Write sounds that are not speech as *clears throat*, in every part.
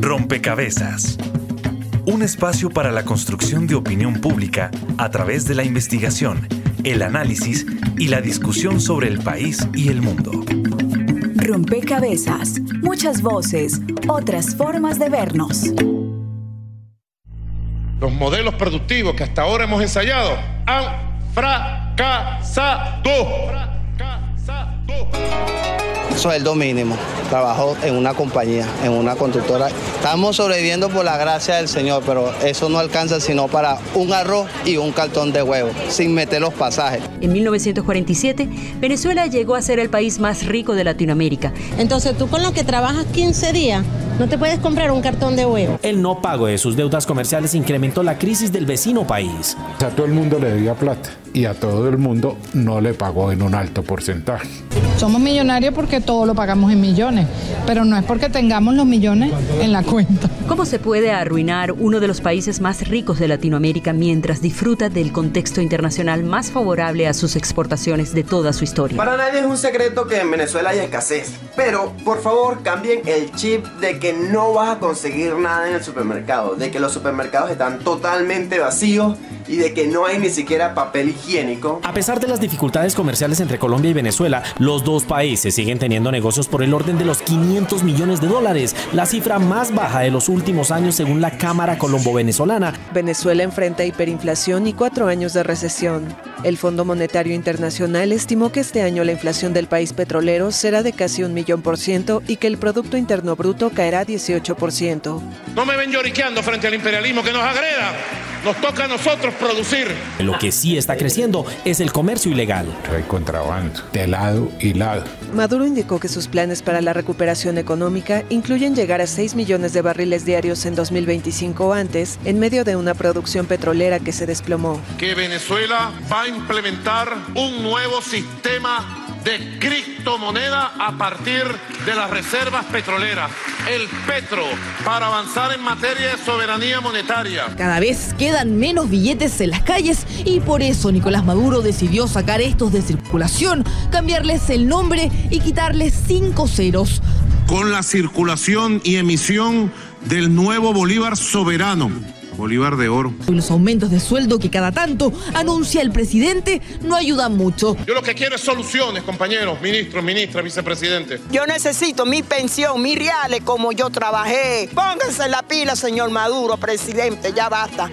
Rompecabezas. Un espacio para la construcción de opinión pública a través de la investigación, el análisis y la discusión sobre el país y el mundo. Rompecabezas. Muchas voces, otras formas de vernos. Los modelos productivos que hasta ahora hemos ensayado han fracasado. Sueldo mínimo. Trabajo en una compañía, en una constructora. Estamos sobreviviendo por la gracia del Señor, pero eso no alcanza sino para un arroz y un cartón de huevo, sin meter los pasajes. En 1947, Venezuela llegó a ser el país más rico de Latinoamérica. Entonces, tú con lo que trabajas 15 días, no te puedes comprar un cartón de huevo. El no pago de sus deudas comerciales incrementó la crisis del vecino país. A todo el mundo le debía plata y a todo el mundo no le pagó en un alto porcentaje. Somos millonarios porque todo lo pagamos en millones, pero no es porque tengamos los millones en la cuenta. ¿Cómo se puede arruinar uno de los países más ricos de Latinoamérica mientras disfruta del contexto internacional más favorable a sus exportaciones de toda su historia? Para nadie es un secreto que en Venezuela hay escasez, pero por favor cambien el chip de que no vas a conseguir nada en el supermercado, de que los supermercados están totalmente vacíos y de que no hay ni siquiera papel higiénico. A pesar de las dificultades comerciales entre Colombia y Venezuela, los dos países siguen teniendo negocios por el orden de los 500 millones de dólares, la cifra más baja de los últimos años según la Cámara Colombo-Venezolana. Venezuela enfrenta hiperinflación y cuatro años de recesión. El Fondo Monetario Internacional estimó que este año la inflación del país petrolero será de casi un millón por ciento y que el Producto Interno Bruto caerá 18%. No me ven lloriqueando frente al imperialismo que nos agreda. Nos toca a nosotros producir. Lo que sí está creciendo es el comercio ilegal. Hay contrabando de lado y lado. Maduro indicó que sus planes para la recuperación económica incluyen llegar a 6 millones de barriles diarios en 2025 antes, en medio de una producción petrolera que se desplomó. Que Venezuela va a implementar un nuevo sistema de criptomoneda a partir de las reservas petroleras, el petro, para avanzar en materia de soberanía monetaria. Cada vez quedan menos billetes en las calles y por eso Nicolás Maduro decidió sacar estos de circulación, cambiarles el nombre y quitarles cinco ceros. Con la circulación y emisión del nuevo Bolívar soberano Bolívar de oro. Los aumentos de sueldo que cada tanto anuncia el presidente no ayudan mucho. Yo lo que quiero es soluciones, compañeros, ministros, ministras, vicepresidentes. Yo necesito mi pensión, mis reales como yo trabajé. Pónganse la pila, señor Maduro, presidente, ya basta.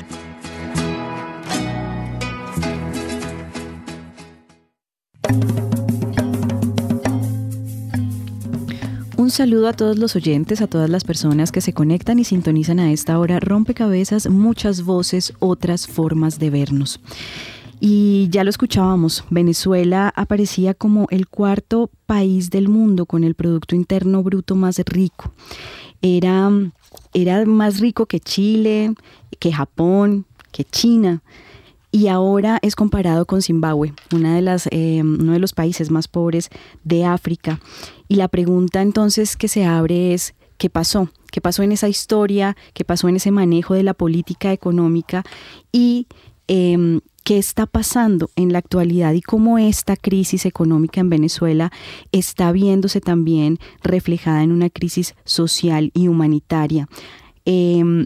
Un saludo a todos los oyentes, a todas las personas que se conectan y sintonizan a esta hora. Rompecabezas, muchas voces, otras formas de vernos. Y ya lo escuchábamos, Venezuela aparecía como el cuarto país del mundo con el Producto Interno Bruto más rico. Era, era más rico que Chile, que Japón, que China y ahora es comparado con Zimbabue, una de las, eh, uno de los países más pobres de África. Y la pregunta entonces que se abre es, ¿qué pasó? ¿Qué pasó en esa historia? ¿Qué pasó en ese manejo de la política económica? Y em, qué está pasando en la actualidad y cómo esta crisis económica en Venezuela está viéndose también reflejada en una crisis social y humanitaria. Em,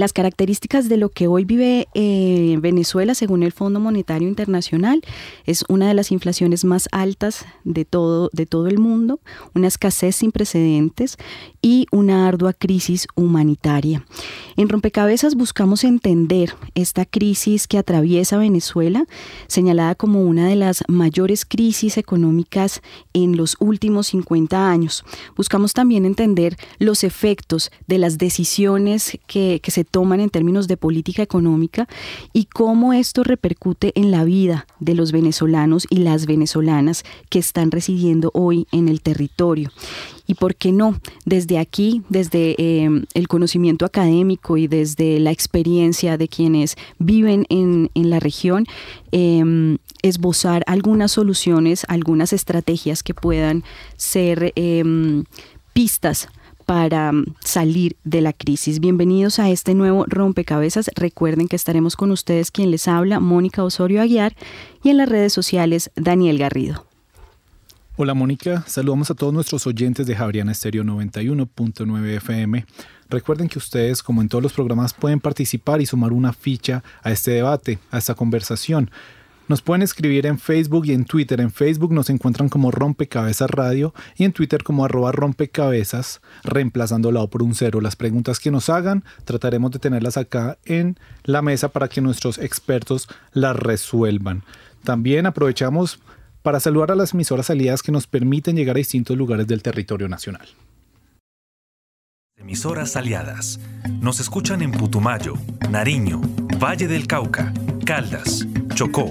las características de lo que hoy vive eh, Venezuela, según el Fondo Monetario Internacional, es una de las inflaciones más altas de todo, de todo el mundo, una escasez sin precedentes y una ardua crisis humanitaria. En Rompecabezas buscamos entender esta crisis que atraviesa Venezuela, señalada como una de las mayores crisis económicas en los últimos 50 años. Buscamos también entender los efectos de las decisiones que, que se toman en términos de política económica y cómo esto repercute en la vida de los venezolanos y las venezolanas que están residiendo hoy en el territorio. Y por qué no, desde aquí, desde em, el conocimiento académico y desde la experiencia de quienes viven en, la región, em, esbozar algunas soluciones, algunas estrategias que puedan ser em, pistas para mm, salir de la crisis. Bienvenidos a este nuevo rompecabezas. Recuerden que estaremos con ustedes quien les habla, Mónica Osorio Aguiar, y en las redes sociales, Daniel Garrido. Hola Mónica, saludamos a todos nuestros oyentes de Javeriana Estéreo 91.9 FM. Recuerden que ustedes, como en todos los programas, pueden participar y sumar una ficha a este debate, a esta conversación. Nos pueden escribir en Facebook y en Twitter. En Facebook nos encuentran como Rompecabezas Radio y en Twitter como arroba rompecabezas, reemplazando la O por un cero. Las preguntas que nos hagan trataremos de tenerlas acá en la mesa para que nuestros expertos las resuelvan. También aprovechamos para saludar a las emisoras aliadas que nos permiten llegar a distintos lugares del territorio nacional. Emisoras aliadas. Nos escuchan en Putumayo, Nariño, Valle del Cauca, Caldas, Chocó,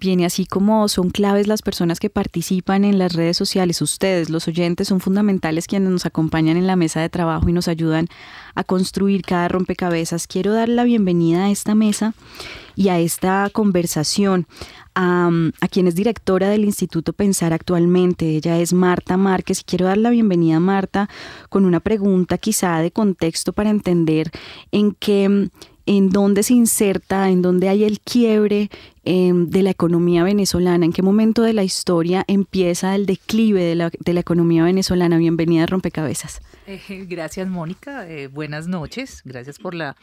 Bien, y así como son claves las personas que participan en las redes sociales, ustedes, los oyentes, son fundamentales quienes nos acompañan en la mesa de trabajo y nos ayudan a construir cada rompecabezas. Quiero dar la bienvenida a esta mesa y a esta conversación a, a, quien es directora del Instituto Pensar actualmente. Ella es Marta Márquez y quiero dar la bienvenida a Marta con una pregunta quizá de contexto para entender en qué en dónde se inserta, en dónde hay el quiebre em, de la economía venezolana, en qué momento de la historia empieza el declive de la, economía venezolana. Bienvenida a Rompecabezas. Eh, gracias, Mónica. Eh, buenas noches. Gracias por la,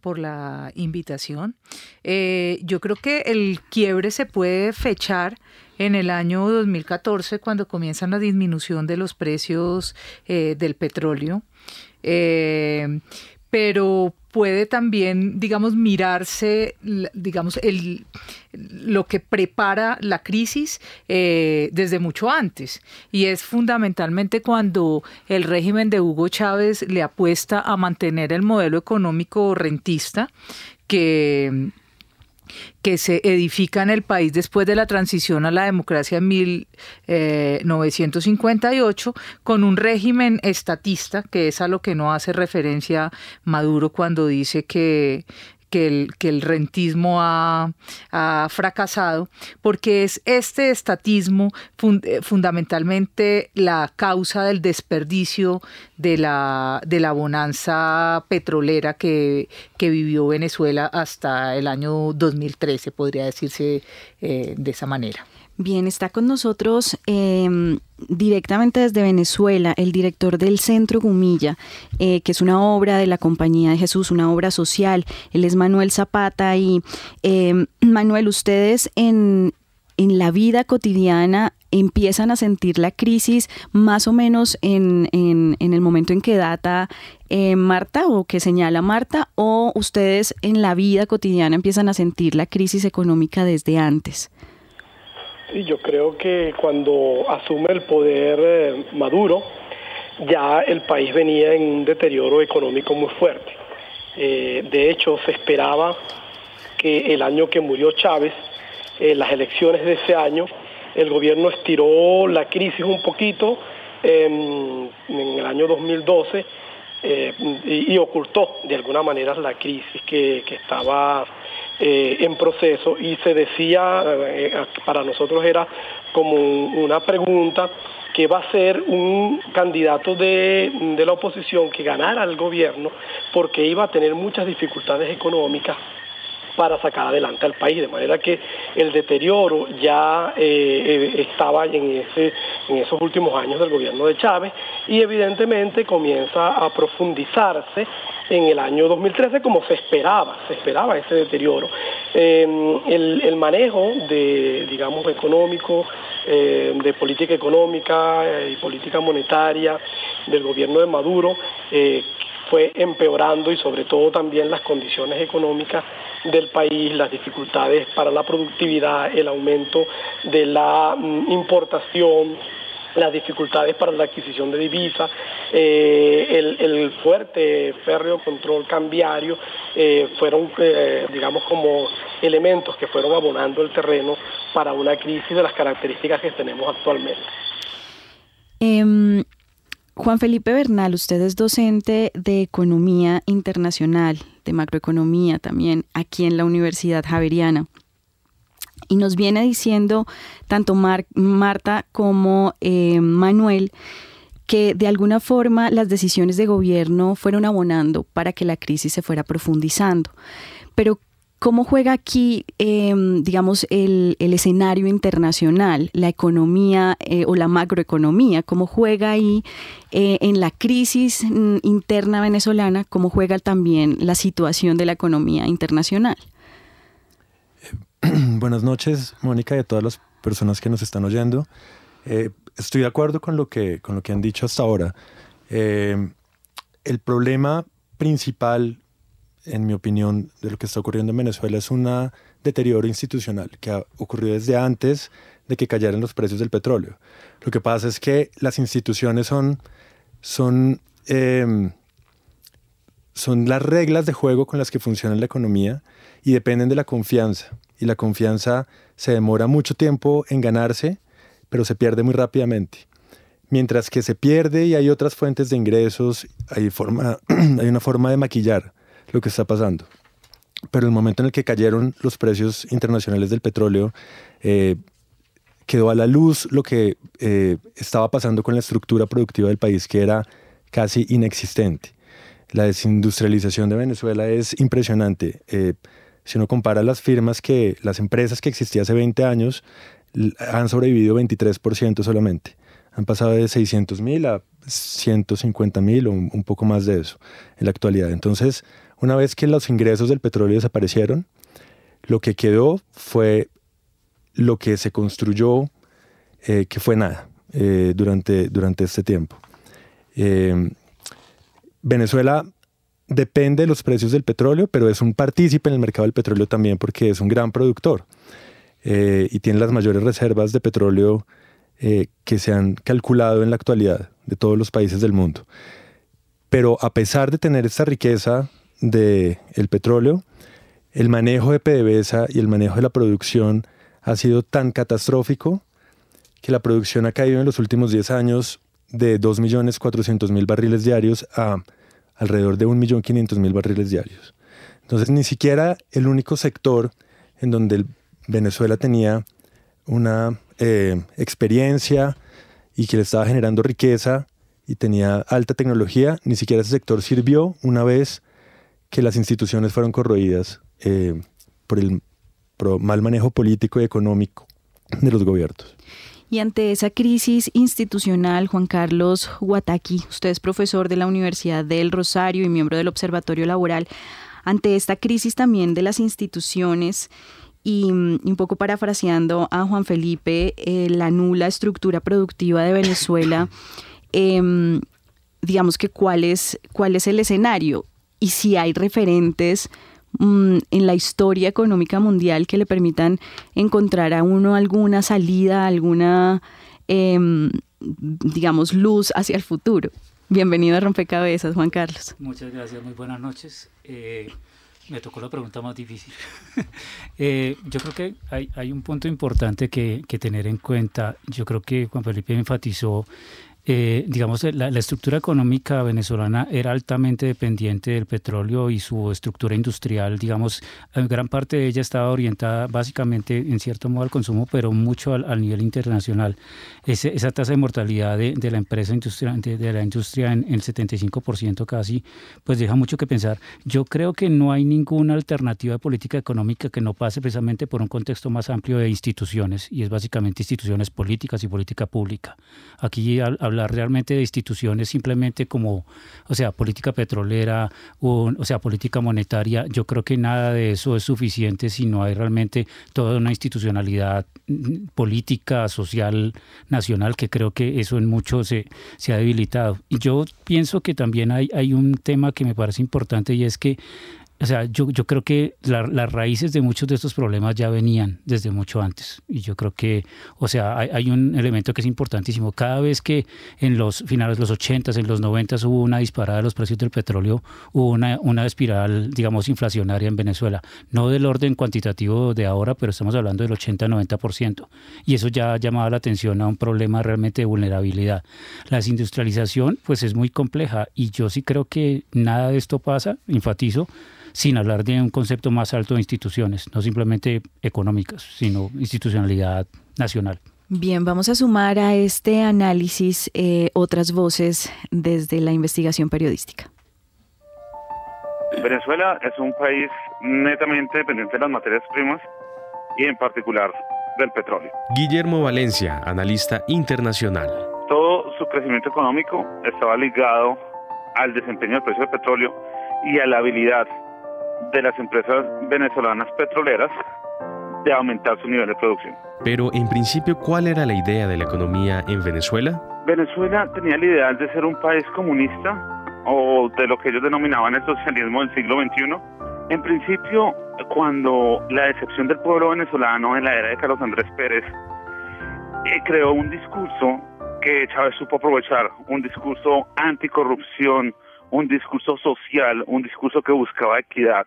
por la invitación. Eh, yo creo que el quiebre se puede fechar en el año 2014, cuando comienza la disminución de los precios del petróleo pero puede también, digamos, mirarse, digamos, el, lo que prepara la crisis eh, desde mucho antes. Y es fundamentalmente cuando el régimen de Hugo Chávez le apuesta a mantener el modelo económico rentista que que se edifica en el país después de la transición a la democracia en 1958 eh, con un régimen estatista, que es a lo que no hace referencia Maduro cuando dice que que el, que el rentismo ha, fracasado, porque es este estatismo eh, fundamentalmente la causa del desperdicio de la, de la bonanza petrolera que, vivió Venezuela hasta el año 2013, podría decirse eh, de esa manera. Bien, está con nosotros em, directamente desde Venezuela el director del Centro Gumilla, eh, que es una obra de la Compañía de Jesús, una obra social. Él es Manuel Zapata y em, Manuel, ustedes en, en la vida cotidiana empiezan a sentir la crisis más o menos en, en, en el momento en que data eh, Marta o que señala Marta o ustedes en la vida cotidiana empiezan a sentir la crisis económica desde antes? Sí, yo creo que cuando asume el poder eh, Maduro, ya el país venía en un deterioro económico muy fuerte. Eh, de hecho, se esperaba que el año que murió Chávez, eh, las elecciones de ese año, el gobierno estiró la crisis un poquito en el año 2012 y, ocultó de alguna manera la crisis que estaba eh, en proceso y se decía, eh, para nosotros era como una pregunta que va a ser un candidato de, de, la oposición que ganara el gobierno porque iba a tener muchas dificultades económicas para sacar adelante al país, de manera que el deterioro ya eh, eh, estaba en, ese, en esos últimos años del gobierno de Chávez y evidentemente comienza a profundizarse en el año 2013 como se esperaba, se esperaba ese deterioro. Em, el, manejo de, digamos, económico, eh, de política económica y política monetaria del gobierno de Maduro, fue empeorando y sobre todo también las condiciones económicas del país, las dificultades para la productividad, el aumento de la mm, importación, las dificultades para la adquisición de divisas, eh, el, fuerte férreo control cambiario, eh, fueron, eh, digamos, como elementos que fueron abonando el terreno para una crisis de las características que tenemos actualmente. Em, Juan Felipe Bernal, usted es docente de Economía Internacional, de Macroeconomía también, aquí en la Universidad Javeriana. Y nos viene diciendo tanto Marta como eh, Manuel que de alguna forma las decisiones de gobierno fueron abonando para que la crisis se fuera profundizando. Pero ¿Cómo juega aquí, em, digamos, el, escenario internacional, la economía eh, o la macroeconomía? ¿Cómo juega ahí eh, en la crisis mm, interna venezolana? ¿Cómo juega también la situación de la economía internacional? *clears throat* Buenas noches, Mónica, y a todas las personas que nos están oyendo. Eh, estoy de acuerdo con lo que, con lo que han dicho hasta ahora. el problema principal en mi opinión, de lo que está ocurriendo en Venezuela es un deterioro institucional que ha ocurrido desde antes de que cayeran los precios del petróleo. Lo que pasa es que las instituciones son, son, em, son las reglas de juego con las que funciona la economía y dependen de la confianza. Y la confianza se demora mucho tiempo en ganarse, pero se pierde muy rápidamente. Mientras que se pierde y hay otras fuentes de ingresos, hay, forma, *clears throat* hay una forma de maquillar lo que está pasando. Pero el momento en el que cayeron los precios internacionales del petróleo, eh, quedó a la luz lo que eh, estaba pasando con la estructura productiva del país, que era casi inexistente. La desindustrialización de Venezuela es impresionante. Eh, si uno compara las firmas que, las empresas que existían hace 20 años, han sobrevivido 23% solamente. Han pasado de 600 mil a 150 mil o un poco más de eso en la actualidad. Entonces, una vez que los ingresos del petróleo desaparecieron, lo que quedó fue lo que se construyó, eh, que fue nada eh, durante, durante este tiempo. Eh, Venezuela depende de los precios del petróleo, pero es un partícipe en el mercado del petróleo también porque es un gran productor y tiene las mayores reservas de petróleo que se han calculado en la actualidad de todos los países del mundo. Pero a pesar de tener esta riqueza del el petróleo, el manejo de PDVSA y el manejo de la producción ha sido tan catastrófico que la producción ha caído en los últimos 10 años de 2.400.000 barriles diarios a alrededor de 1.500.000 barriles diarios. Entonces, ni siquiera el único sector en donde Venezuela tenía una eh, experiencia y que le estaba generando riqueza y tenía alta tecnología, ni siquiera ese sector sirvió una vez que las instituciones fueron corroídas eh, por el mal manejo político y económico de los gobiernos. Y ante esa crisis institucional, Juan Carlos Huataki, usted es profesor de la Universidad del Rosario y miembro del Observatorio Laboral, ante esta crisis también de las instituciones y mm, un poco parafraseando a Juan Felipe, eh, la nula estructura productiva de Venezuela, *coughs* em, digamos que cuál es, cuál es el escenario y si hay referentes mm, en la historia económica mundial que le permitan encontrar a uno alguna salida, alguna, em, digamos, luz hacia el futuro. Bienvenido a Rompecabezas, Juan Carlos. Muchas gracias, muy buenas noches. Eh, me tocó la pregunta más difícil. *laughs* Eh, yo creo que hay, hay un punto importante que, que, tener en cuenta. Yo creo que Juan Felipe enfatizó eh, digamos, la, estructura económica venezolana era altamente dependiente del petróleo y su estructura industrial, digamos, gran parte de ella estaba orientada básicamente, en cierto modo, al consumo, pero mucho al, nivel internacional. esa tasa de mortalidad de, la empresa industrial, de, la industria en el 75% casi, pues deja mucho que pensar. Yo creo que no hay ninguna alternativa de política económica que no pase precisamente por un contexto más amplio de instituciones, y es básicamente instituciones políticas y política pública. Aquí realmente de instituciones simplemente como, o sea, política petrolera, o, o sea, política monetaria, yo creo que nada de eso es suficiente si no hay realmente toda una institucionalidad mm, política, social, nacional, que creo que eso en mucho se, se ha debilitado. Y yo pienso que también hay, hay un tema que me parece importante y es que o sea, yo, yo creo que las raíces de muchos de estos problemas ya venían desde mucho antes. Y yo creo que, o sea, hay, un elemento que es importantísimo. Cada vez que en los finales de los 80, en los 90 hubo una disparada de los precios del petróleo, hubo una, una espiral, digamos, inflacionaria en Venezuela. No del orden cuantitativo de ahora, pero estamos hablando del 80-90%. Y eso ya ha llamado la atención a un problema realmente de vulnerabilidad. La desindustrialización, pues es muy compleja y yo sí creo que nada de esto pasa, enfatizo, sin hablar de un concepto más alto de instituciones, no simplemente económicas, sino institucionalidad nacional. Bien, vamos a sumar a este análisis eh, otras voces desde la investigación periodística. Venezuela es un país netamente dependiente de las materias primas y en particular del petróleo. Guillermo Valencia, analista internacional. Todo su crecimiento económico estaba ligado al desempeño del precio del petróleo y a la habilidad de las empresas venezolanas petroleras de aumentar su nivel de producción. Pero en principio, ¿cuál era la idea de la economía en Venezuela? Venezuela tenía el ideal de ser un país comunista o de lo que ellos denominaban el socialismo del siglo XXI. En principio, cuando la decepción del pueblo venezolano en la era de Carlos Andrés Pérez eh, creó un discurso que Chávez supo aprovechar, un discurso anticorrupción, un discurso social, un discurso que buscaba equidad,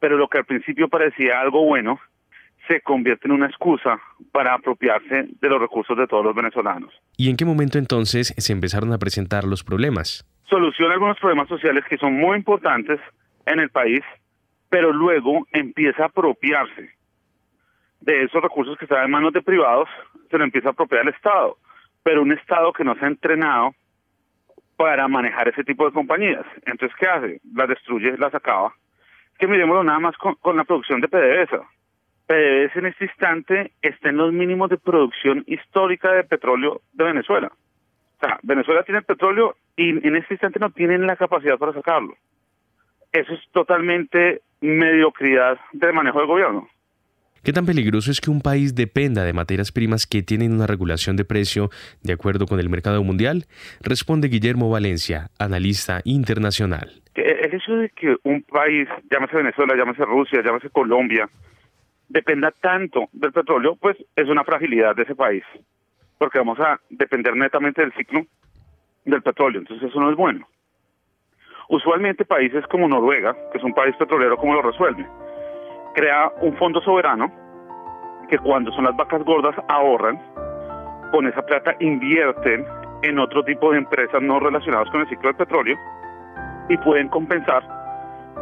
pero lo que al principio parecía algo bueno, se convierte en una excusa para apropiarse de los recursos de todos los venezolanos. ¿Y en qué momento entonces se empezaron a presentar los problemas? Soluciona algunos problemas sociales que son muy importantes en el país, pero luego empieza a apropiarse de esos recursos que están en manos de privados, se lo empieza a apropiar el Estado, pero un Estado que no se ha entrenado para manejar ese tipo de compañías. Entonces, ¿qué hace? Las destruye, las acaba. Que miremoslo nada más con, la producción de PDVSA. PDVSA en este instante está en los mínimos de producción histórica de petróleo de Venezuela. O sea, Venezuela tiene petróleo y en este instante no tienen la capacidad para sacarlo. Eso es totalmente mediocridad del manejo del gobierno. ¿Qué tan peligroso es que un país dependa de materias primas que tienen una regulación de precio de acuerdo con el mercado mundial? Responde Guillermo Valencia, analista internacional. El hecho de que un país, llámese Venezuela, llámese Rusia, llámese Colombia, dependa tanto del petróleo, pues es una fragilidad de ese país, porque vamos a depender netamente del ciclo del petróleo, entonces eso no es bueno. Usualmente países como Noruega, que es un país petrolero, ¿cómo lo resuelve? crea un fondo soberano que cuando son las vacas gordas ahorran, con esa plata invierten en otro tipo de empresas no relacionadas con el ciclo del petróleo y pueden compensar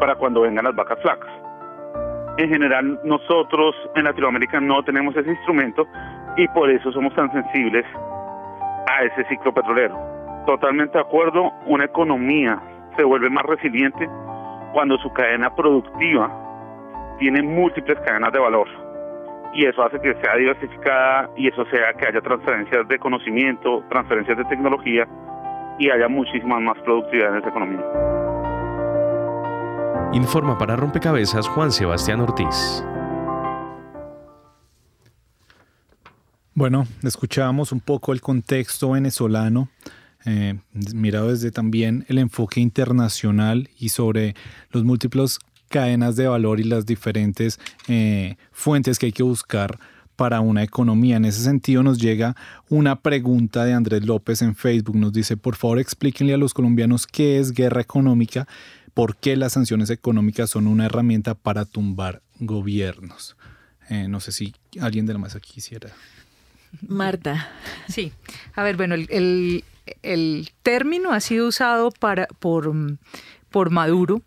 para cuando vengan las vacas flacas. En general nosotros en Latinoamérica no tenemos ese instrumento y por eso somos tan sensibles a ese ciclo petrolero. Totalmente de acuerdo, una economía se vuelve más resiliente cuando su cadena productiva tiene múltiples cadenas de valor y eso hace que sea diversificada y eso sea que haya transferencias de conocimiento, transferencias de tecnología y haya muchísima más productividad en esa economía. Informa para Rompecabezas Juan Sebastián Ortiz. Bueno, escuchábamos un poco el contexto venezolano, eh, mirado desde también el enfoque internacional y sobre los múltiples cadenas de valor y las diferentes eh, fuentes que hay que buscar para una economía. En ese sentido nos llega una pregunta de Andrés López en Facebook. Nos dice, por favor explíquenle a los colombianos qué es guerra económica, por qué las sanciones económicas son una herramienta para tumbar gobiernos. Eh, no sé si alguien de la mesa quisiera. Marta. Sí. A ver, bueno, el, término ha sido usado para, por, por Maduro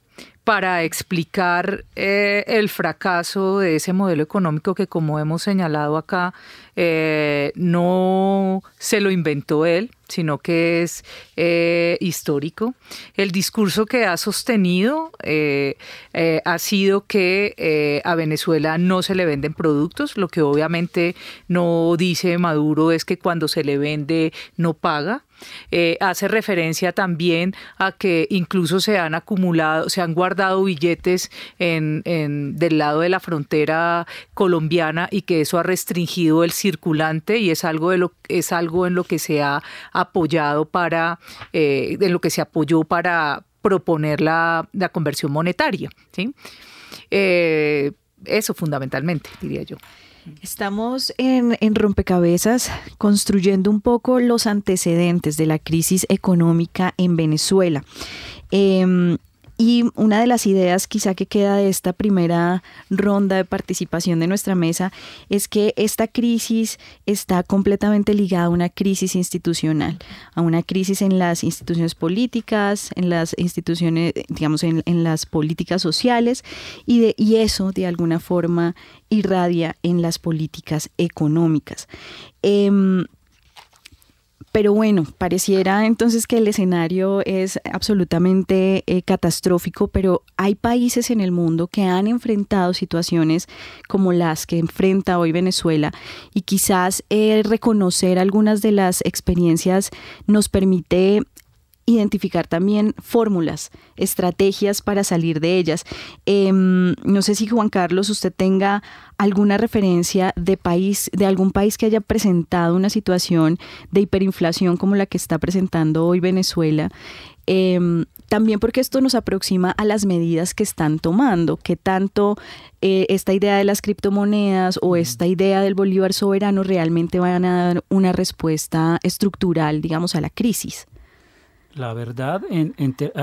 para explicar eh, el fracaso de ese modelo económico que, como hemos señalado acá, eh, no se lo inventó él, sino que es eh, histórico. El discurso que ha sostenido ha sido que a Venezuela no se le venden productos, lo que obviamente no dice Maduro es que cuando se le vende no paga. Eh, hace referencia también a que incluso se han acumulado, se han guardado billetes en, del lado de la frontera colombiana y que eso ha restringido el circulante y es algo de lo es algo en lo que se ha apoyado para eh, en lo que se apoyó para proponer la, conversión monetaria. ¿sí? Eh, eso fundamentalmente, diría yo. Estamos en, rompecabezas construyendo un poco los antecedentes de la crisis económica en Venezuela. Em, y una de las ideas quizá que queda de esta primera ronda de participación de nuestra mesa es que esta crisis está completamente ligada a una crisis institucional, a una crisis en las instituciones políticas, en las instituciones, digamos, en, las políticas sociales y, de, y eso de alguna forma irradia en las políticas económicas. Em, pero bueno, pareciera entonces que el escenario es absolutamente eh, catastrófico, pero hay países en el mundo que han enfrentado situaciones como las que enfrenta hoy Venezuela y quizás eh, reconocer algunas de las experiencias nos permite identificar también fórmulas, estrategias para salir de ellas. Em, no sé si Juan Carlos, usted tenga alguna referencia de país, de algún país que haya presentado una situación de hiperinflación como la que está presentando hoy Venezuela. Em, también porque esto nos aproxima a las medidas que están tomando, que tanto eh, esta idea de las criptomonedas o esta idea del bolívar soberano realmente van a dar una respuesta estructural, digamos, a la crisis. La verdad, en,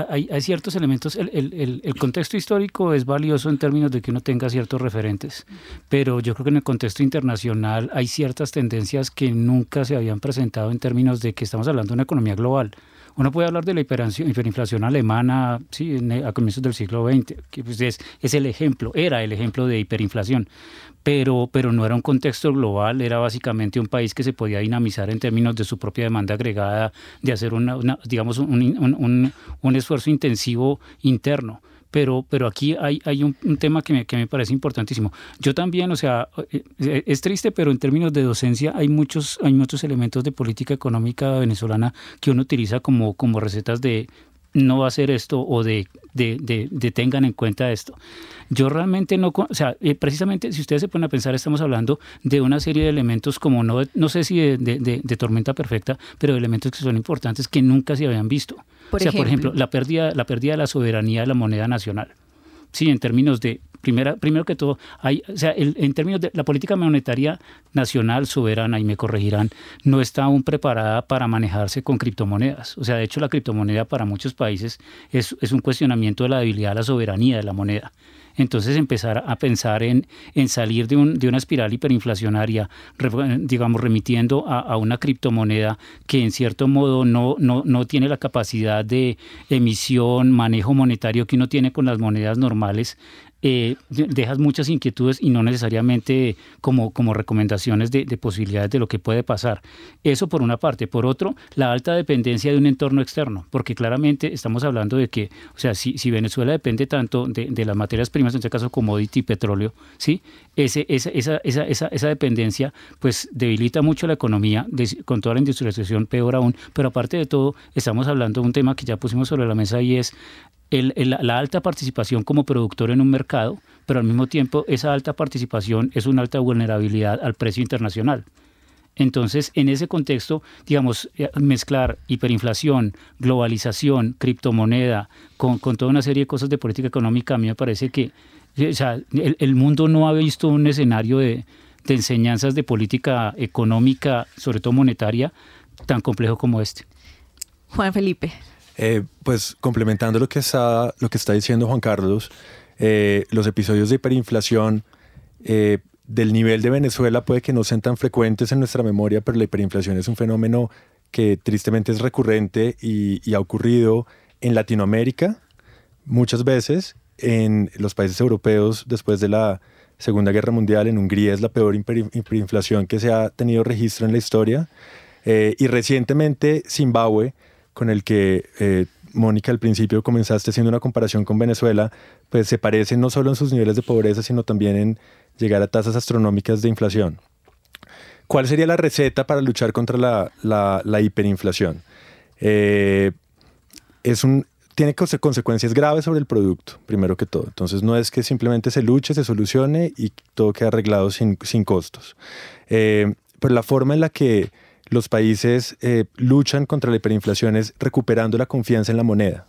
hay, ciertos elementos, el, contexto histórico es valioso en términos de que uno tenga ciertos referentes, pero yo creo que en el contexto internacional hay ciertas tendencias que nunca se habían presentado en términos de que estamos hablando de una economía global. Uno puede hablar de la hiperinflación alemana sí, a comienzos del siglo XX, que pues es, es el ejemplo, era el ejemplo de hiperinflación, pero, pero no era un contexto global, era básicamente un país que se podía dinamizar en términos de su propia demanda agregada, de hacer una, digamos, un, un esfuerzo intensivo interno pero, pero aquí hay, hay un, tema que me, que me, parece importantísimo. Yo también, o sea, eh, eh, es triste, pero en términos de docencia hay muchos, hay muchos elementos de política económica venezolana que uno utiliza como, como recetas de no va a hacer esto o de, de, de, tengan en cuenta esto. Yo realmente no, o sea, eh, precisamente si ustedes se ponen a pensar, estamos hablando de una serie de elementos como no, no sé si de, tormenta perfecta, pero de elementos que son importantes que nunca se habían visto. o sea, por ejemplo, la pérdida, la pérdida de la soberanía de la moneda nacional. Sí, en términos de primera, primero que todo, hay, o sea, en términos de la política monetaria nacional soberana, y me corregirán, no está aún preparada para manejarse con criptomonedas. O sea, de hecho, la criptomoneda para muchos países es, es un cuestionamiento de la debilidad de la soberanía de la moneda entonces empezar a pensar en, en salir de, un, de una espiral hiperinflacionaria, digamos, remitiendo a, a, una criptomoneda que en cierto modo no, no, no tiene la capacidad de emisión, manejo monetario que uno tiene con las monedas normales, eh, dejas muchas inquietudes y no necesariamente como, como recomendaciones de, posibilidades de lo que puede pasar. Eso por una parte. Por otro, la alta dependencia de un entorno externo, porque claramente estamos hablando de que, o sea, si, si Venezuela depende tanto de, las materias primas, en este caso commodity, petróleo, ¿sí? Ese, esa, esa, esa, esa, dependencia pues debilita mucho la economía, con toda la industrialización peor aún, pero aparte de todo, estamos hablando de un tema que ya pusimos sobre la mesa y es la alta participación como productor en un mercado, pero al mismo tiempo esa alta participación es una alta vulnerabilidad al precio internacional. Entonces, en ese contexto, digamos, eh, mezclar hiperinflación, globalización, criptomoneda, con, toda una serie de cosas de política económica, a mí me parece que eh, el, mundo no ha visto un escenario de, de enseñanzas de política económica, sobre todo monetaria, tan complejo como este. Juan Felipe. Eh, pues complementando lo que está, lo que está diciendo Juan Carlos, eh, los episodios de hiperinflación eh, del nivel de Venezuela puede que no sean tan frecuentes en nuestra memoria, pero la hiperinflación es un fenómeno que tristemente es recurrente y, ha ocurrido en Latinoamérica muchas veces, en los países europeos después de la Segunda Guerra Mundial, en Hungría es la peor hiperinflación que se ha tenido registro en la historia, y recientemente Zimbabue, con el que eh, Mónica al principio comenzaste haciendo una comparación con Venezuela, pues se parecen no solo en sus niveles de pobreza, sino también en llegar a tasas astronómicas de inflación. ¿Cuál sería la receta para luchar contra la, hiperinflación? Eh, es un, tiene consecuencias graves sobre el producto, primero que todo. Entonces no es que simplemente se luche, se solucione y todo quede arreglado sin, costos. Eh, pero la forma en la que los países eh, luchan contra la hiperinflación recuperando la confianza en la moneda.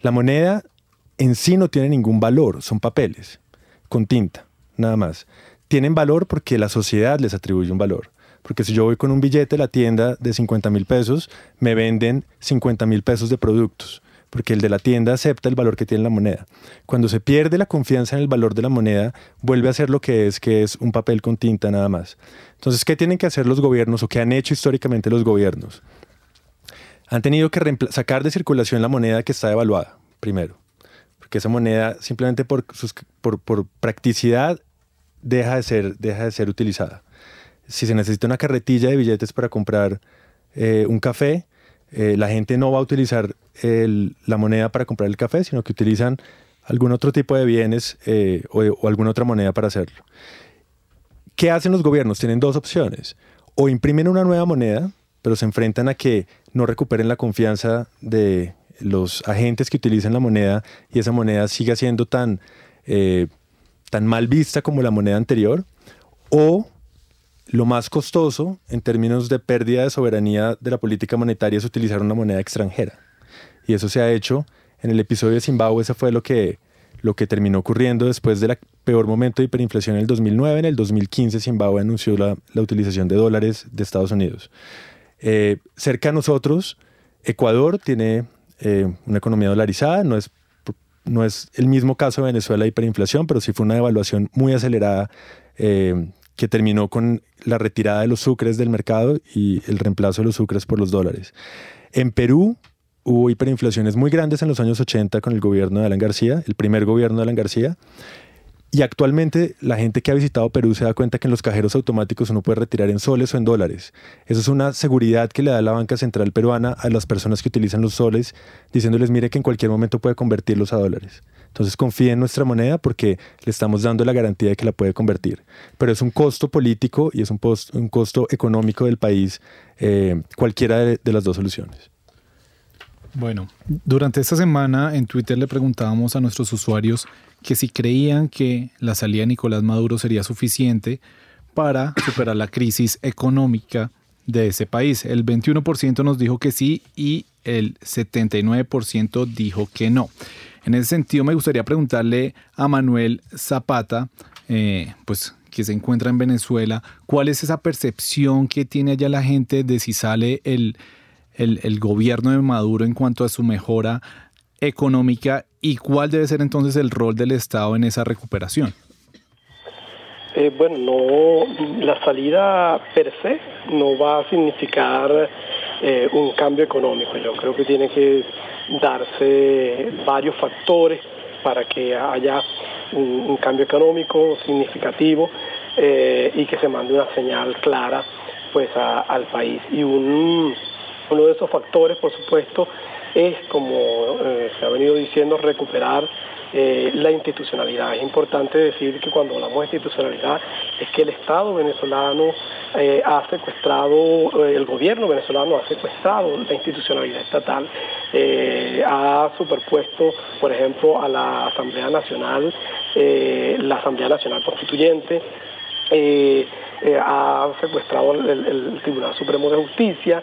La moneda en sí no tiene ningún valor, son papeles con tinta, nada más. Tienen valor porque la sociedad les atribuye un valor. Porque si yo voy con un billete a la tienda de 50 mil pesos, me venden 50 mil pesos de productos porque el de la tienda acepta el valor que tiene la moneda. Cuando se pierde la confianza en el valor de la moneda, vuelve a ser lo que es, que es un papel con tinta nada más. Entonces, ¿qué tienen que hacer los gobiernos o qué han hecho históricamente los gobiernos? Han tenido que sacar de circulación la moneda que está devaluada, primero, porque esa moneda simplemente por, practicidad deja de, ser, deja de ser utilizada. Si se necesita una carretilla de billetes para comprar eh, un café, eh, la gente no va a utilizar la moneda para comprar el café, sino que utilizan algún otro tipo de bienes eh, o, alguna otra moneda para hacerlo. ¿Qué hacen los gobiernos? Tienen dos opciones. O imprimen una nueva moneda, pero se enfrentan a que no recuperen la confianza de los agentes que utilizan la moneda y esa moneda siga siendo tan, eh, tan mal vista como la moneda anterior. O lo más costoso en términos de pérdida de soberanía de la política monetaria es utilizar una moneda extranjera. Y eso se ha hecho. En el episodio de Zimbabue, eso fue lo que, lo que terminó ocurriendo después del peor momento de hiperinflación en el 2009. En el 2015, Zimbabue anunció la, utilización de dólares de Estados Unidos. Eh, cerca a nosotros, Ecuador tiene eh, una economía dolarizada, no es, no es el mismo caso de Venezuela hiperinflación, pero sí fue una devaluación muy acelerada eh, que terminó con la retirada de los sucres del mercado y el reemplazo de los sucres por los dólares. En Perú, hubo hiperinflaciones muy grandes en los años 80 con el gobierno de Alan García, el primer gobierno de Alan García. Y actualmente la gente que ha visitado Perú se da cuenta que en los cajeros automáticos uno puede retirar en soles o en dólares. Eso es una seguridad que le da la banca central peruana a las personas que utilizan los soles, diciéndoles, mire que en cualquier momento puede convertirlos a dólares. Entonces confíe en nuestra moneda porque le estamos dando la garantía de que la puede convertir. Pero es un costo político y es un, costo económico del país, eh, cualquiera de las dos soluciones. Bueno, durante esta semana en Twitter le preguntábamos a nuestros usuarios que si creían que la salida de Nicolás Maduro sería suficiente para superar la crisis económica de ese país. El 21% nos dijo que sí y el 79% dijo que no. En ese sentido, me gustaría preguntarle a Manuel Zapata, eh, pues que se encuentra en Venezuela, cuál es esa percepción que tiene allá la gente de si sale el el, gobierno de Maduro en cuanto a su mejora económica y cuál debe ser entonces el rol del Estado en esa recuperación? Eh, bueno, no, la salida per se no va a significar eh, un cambio económico. Yo creo que tiene que darse varios factores para que haya un, cambio económico significativo eh, y que se mande una señal clara pues al país. Y un, uno de esos factores, por supuesto, es, como eh, se ha venido diciendo, recuperar eh, la institucionalidad. Es importante decir que cuando hablamos de institucionalidad es que el Estado venezolano eh, ha secuestrado, el gobierno venezolano ha secuestrado la institucionalidad estatal, ha superpuesto, por ejemplo, a la Asamblea Nacional, la Asamblea Nacional Constituyente, ha secuestrado el, Tribunal Supremo de Justicia,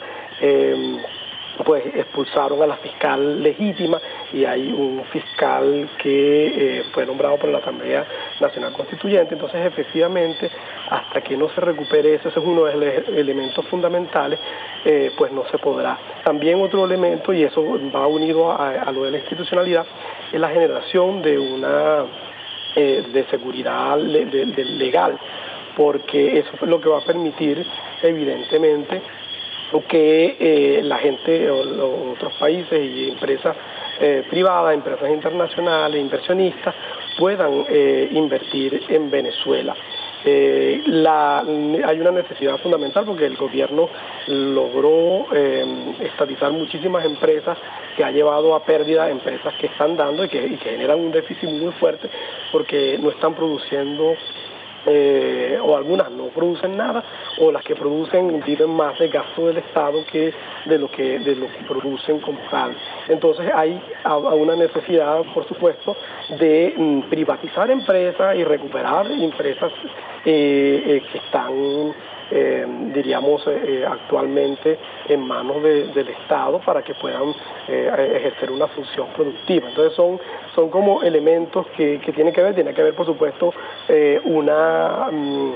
pues expulsaron a la fiscal legítima y hay un fiscal que eh, fue nombrado por la Asamblea Nacional Constituyente. Entonces, efectivamente, hasta que no se recupere eso, ese es uno de los elementos fundamentales, eh, pues no se podrá. También otro elemento, y eso va unido a, lo de la institucionalidad, es la generación de una eh, de seguridad legal, porque eso es lo que va a permitir, evidentemente, que eh, la gente o, otros países y empresas eh, privadas, empresas internacionales, inversionistas puedan eh, invertir en Venezuela. hay una necesidad fundamental porque el gobierno logró estatizar muchísimas empresas que ha llevado a pérdida empresas que están dando y que generan un déficit muy fuerte porque no están produciendo eh, o algunas no producen nada, o las que producen viven más de gasto del Estado que de lo que, de lo que producen como tal. Entonces hay una necesidad, por supuesto, de mm, privatizar empresas y recuperar empresas eh, eh, que están diríamos, actualmente en manos del Estado para que puedan ejercer una función productiva. Entonces son, son como elementos que, tienen que ver, tiene que ver por supuesto una... Mm,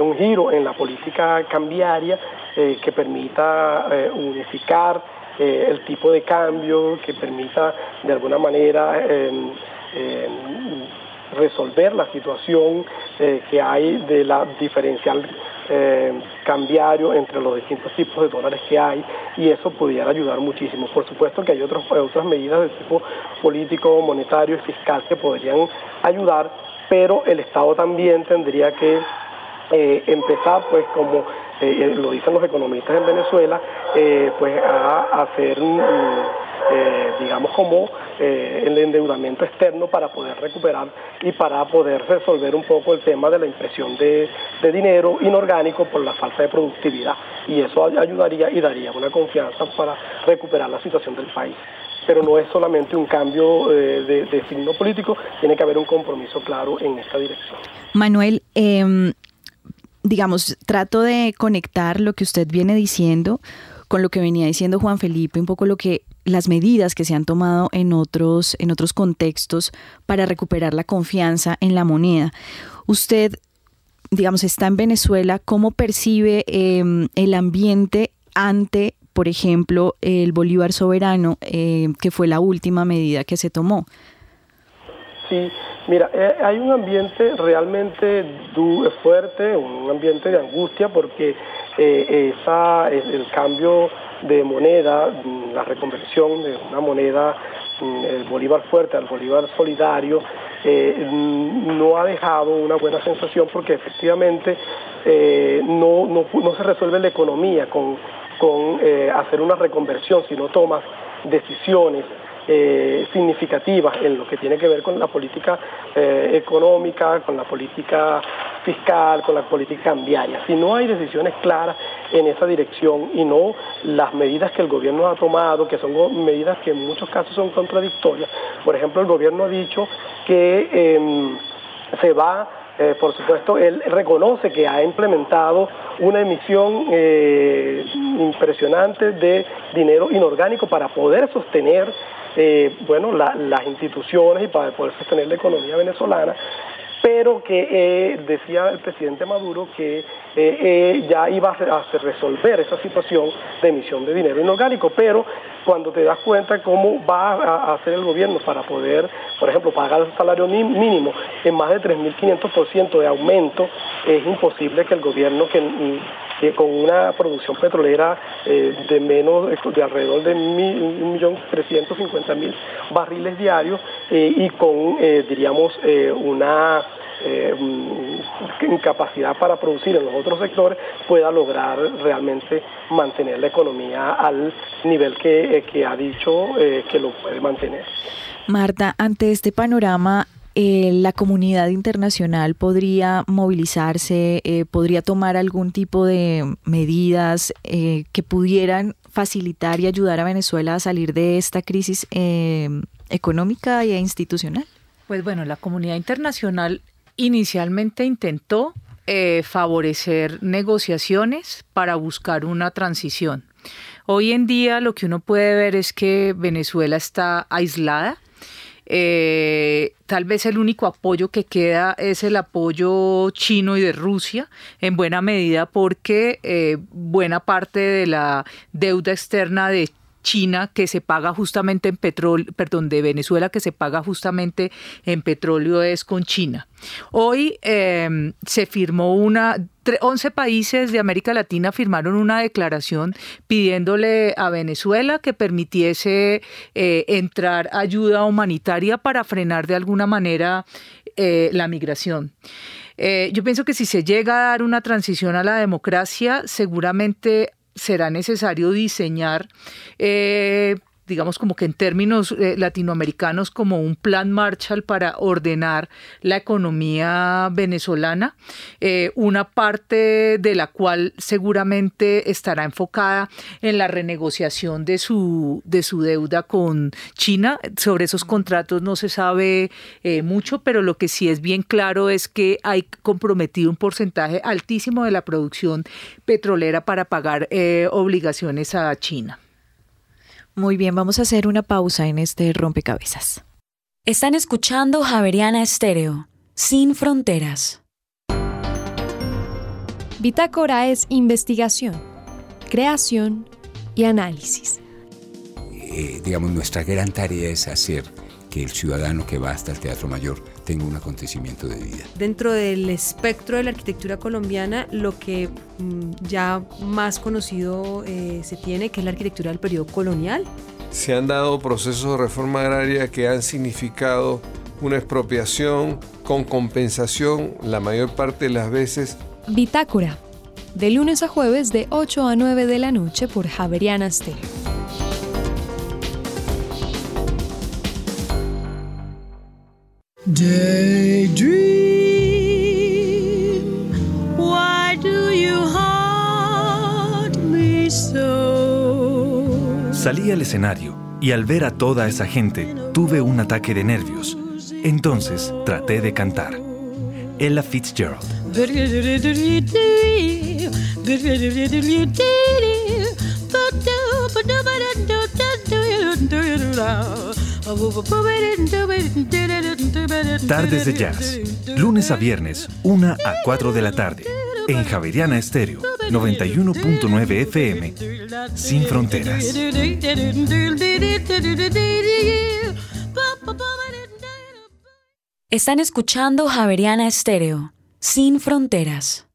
un giro en la política cambiaria que permita unificar eh, el tipo de cambio que permita de alguna manera em, em, resolver la situación eh, que hay de la diferencial em, cambiario entre los distintos tipos de dólares que hay y eso pudiera ayudar muchísimo. Por supuesto que hay otros, otras medidas de tipo político, monetario y fiscal que podrían ayudar, pero el Estado también tendría que eh, empezar pues como eh, lo dicen los economistas en Venezuela, eh, pues a hacer, eh, digamos, como el endeudamiento externo para poder recuperar y para poder resolver un poco el tema de la impresión de, dinero inorgánico por la falta de productividad. Y eso ayudaría y daría una confianza para recuperar la situación del país pero no es solamente un cambio de, de, signo político, tiene que haber un compromiso claro en esta dirección. Manuel, eh, digamos, trato de conectar lo que usted viene diciendo con lo que venía diciendo Juan Felipe, un poco lo que las medidas que se han tomado en otros en otros contextos para recuperar la confianza en la moneda. Usted digamos, está en Venezuela, ¿cómo percibe em, el ambiente ante, por ejemplo, el Bolívar soberano, eh, que fue la última medida que se tomó? Sí, mira, eh, hay un ambiente realmente fuerte, un ambiente de angustia porque eh, esa, el, cambio de moneda, la reconversión de una moneda, mm, el Bolívar fuerte al Bolívar solidario, eh, mm, no ha dejado una buena sensación porque efectivamente no, no, se resuelve la economía con, con hacer una reconversión, si no tomas decisiones eh, significativas en lo que tiene que ver con la política eh, económica, con la política fiscal, con la política cambiaria. Si no hay decisiones claras en esa dirección y no las medidas que el gobierno ha tomado, que son medidas que en muchos casos son contradictorias, por ejemplo, el gobierno ha dicho que em, se va eh, por supuesto, él reconoce que ha implementado una emisión eh, impresionante de dinero inorgánico para poder sostener eh, bueno, las instituciones y para poder sostener la economía venezolana pero que eh, decía el presidente Maduro que eh, ya iba a, resolver esa situación de emisión de dinero inorgánico, pero cuando te das cuenta cómo va a hacer el gobierno para poder, por ejemplo, pagar el salario mínimo en más de 3.500% de aumento, es imposible que el gobierno que con una producción petrolera de menos de alrededor de 1.350.000 barriles diarios y con, diríamos, una eh, incapacidad para producir en los otros sectores pueda lograr realmente mantener la economía al nivel que, eh, ha dicho eh, que lo puede mantener. Marta, ante este panorama, eh, la comunidad internacional podría movilizarse, podría tomar algún tipo de medidas que pudieran facilitar y ayudar a Venezuela a salir de esta crisis económica e institucional? Pues bueno, la comunidad internacional Inicialmente intentó eh, favorecer negociaciones para buscar una transición. Hoy en día lo que uno puede ver es que Venezuela está aislada. Eh, tal vez el único apoyo que queda es el apoyo chino y de Rusia, en buena medida porque eh, buena parte de la deuda externa de China que se paga justamente en petróleo, perdón, de Venezuela que se paga justamente en petróleo es con China. Hoy em, se firmó una, 11 países de América Latina firmaron una declaración pidiéndole a Venezuela que permitiese eh, entrar ayuda humanitaria para frenar de alguna manera eh, la migración. Eh, yo pienso que si se llega a dar una transición a la democracia, seguramente será necesario diseñar eh, digamos como que en términos eh, latinoamericanos, como un plan Marshall para ordenar la economía venezolana, eh, una parte de la cual seguramente estará enfocada en la renegociación de su, de su deuda con China. Sobre esos contratos no se sabe eh, mucho, pero lo que sí es bien claro es que hay comprometido un porcentaje altísimo de la producción petrolera para pagar obligaciones a China. Muy bien, vamos a hacer una pausa en este rompecabezas. Están escuchando Javeriana Estéreo, sin fronteras. Bitácora es investigación, creación y análisis. Eh, digamos, nuestra gran tarea es hacer que el ciudadano que va hasta el Teatro Mayor tenga un acontecimiento de vida. Dentro del espectro de la arquitectura colombiana, lo que mm, ya más conocido eh, se tiene, que es la arquitectura del periodo colonial. Se han dado procesos de reforma agraria que han significado una expropiación con compensación la mayor parte de las veces. Bitácora, de lunes a jueves de 8 a 9 de la noche por Javeriana Stereo. Daydream, why do you haunt me so? Salí al escenario y al ver a toda esa gente tuve un ataque de nervios. Entonces traté de cantar. Ella Fitzgerald. Tardes de Jazz. Lunes a viernes, 1 a 4 de la tarde. En Javeriana Estéreo, 91.9 FM. Sin fronteras. Están escuchando Javeriana Estéreo, sin fronteras.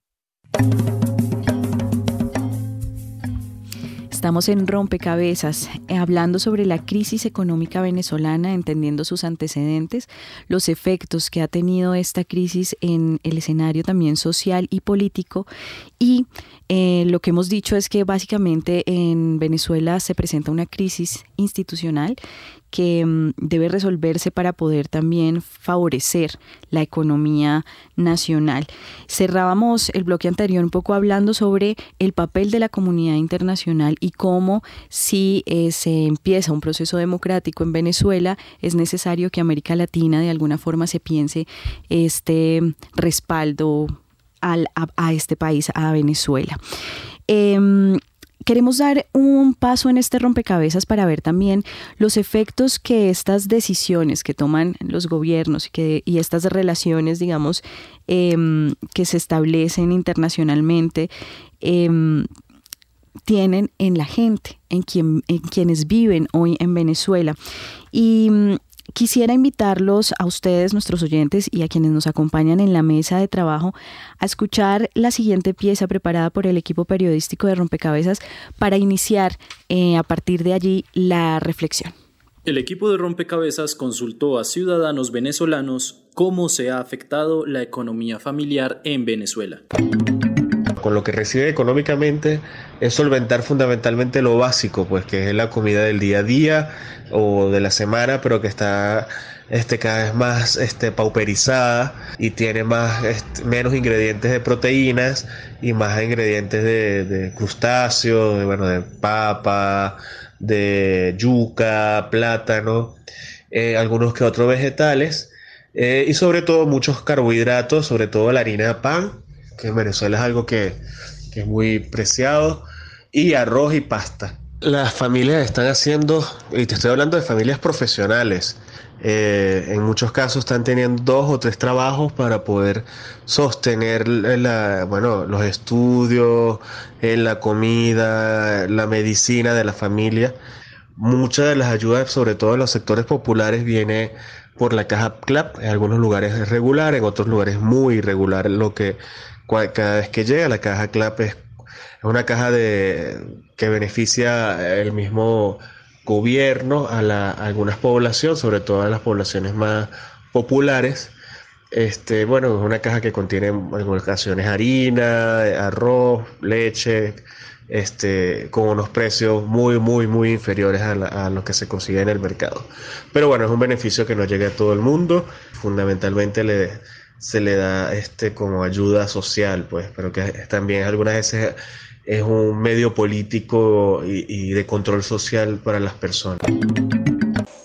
Estamos en Rompecabezas, eh, hablando sobre la crisis económica venezolana, entendiendo sus antecedentes, los efectos que ha tenido esta crisis en el escenario también social y político. Y eh, lo que hemos dicho es que básicamente en Venezuela se presenta una crisis institucional que mm, debe resolverse para poder también favorecer la economía nacional. Cerrábamos el bloque anterior un poco hablando sobre el papel de la comunidad internacional y cómo si eh, se empieza un proceso democrático en Venezuela es necesario que América Latina de alguna forma se piense este respaldo al, a, este país, a Venezuela. Em, queremos dar un paso en este rompecabezas para ver también los efectos que estas decisiones que toman los gobiernos y, que, y estas relaciones, digamos, em, que se establecen internacionalmente, em, tienen en la gente, en, quien, en quienes viven hoy en Venezuela. Y Quisiera invitarlos a ustedes, nuestros oyentes, y a quienes nos acompañan en la mesa de trabajo, a escuchar la siguiente pieza preparada por el equipo periodístico de Rompecabezas para iniciar eh, a partir de allí la reflexión. El equipo de Rompecabezas consultó a ciudadanos venezolanos cómo se ha afectado la economía familiar en Venezuela con lo que recibe económicamente es solventar fundamentalmente lo básico, pues que es la comida del día a día o de la semana, pero que está este, cada vez más este, pauperizada y tiene más, este, menos ingredientes de proteínas y más ingredientes de, crustáceos, de, bueno, de papa, de yuca, plátano, eh, algunos que otros vegetales eh, y sobre todo muchos carbohidratos, sobre todo la harina de pan que en Venezuela es algo que, es muy preciado, y arroz y pasta. Las familias están haciendo, y te estoy hablando de familias profesionales, eh, en muchos casos están teniendo dos o tres trabajos para poder sostener bueno, los estudios, eh, la comida, la medicina de la familia. Muchas de las ayudas, sobre todo en los sectores populares, viene por la caja CLAP. En algunos lugares es regular, en otros lugares muy irregular, lo que cada vez que llega la caja CLAP es, una caja de, que beneficia el mismo gobierno a, algunas poblaciones, sobre todo a las poblaciones más populares. Este, bueno, es una caja que contiene en ocasiones harina, arroz, leche, este, con unos precios muy, muy, muy inferiores a, a los que se consigue en el mercado. Pero bueno, es un beneficio que no llegue a todo el mundo. Fundamentalmente le, se le da este, como ayuda social, pues, pero que también algunas veces es un medio político y, y de control social para las personas.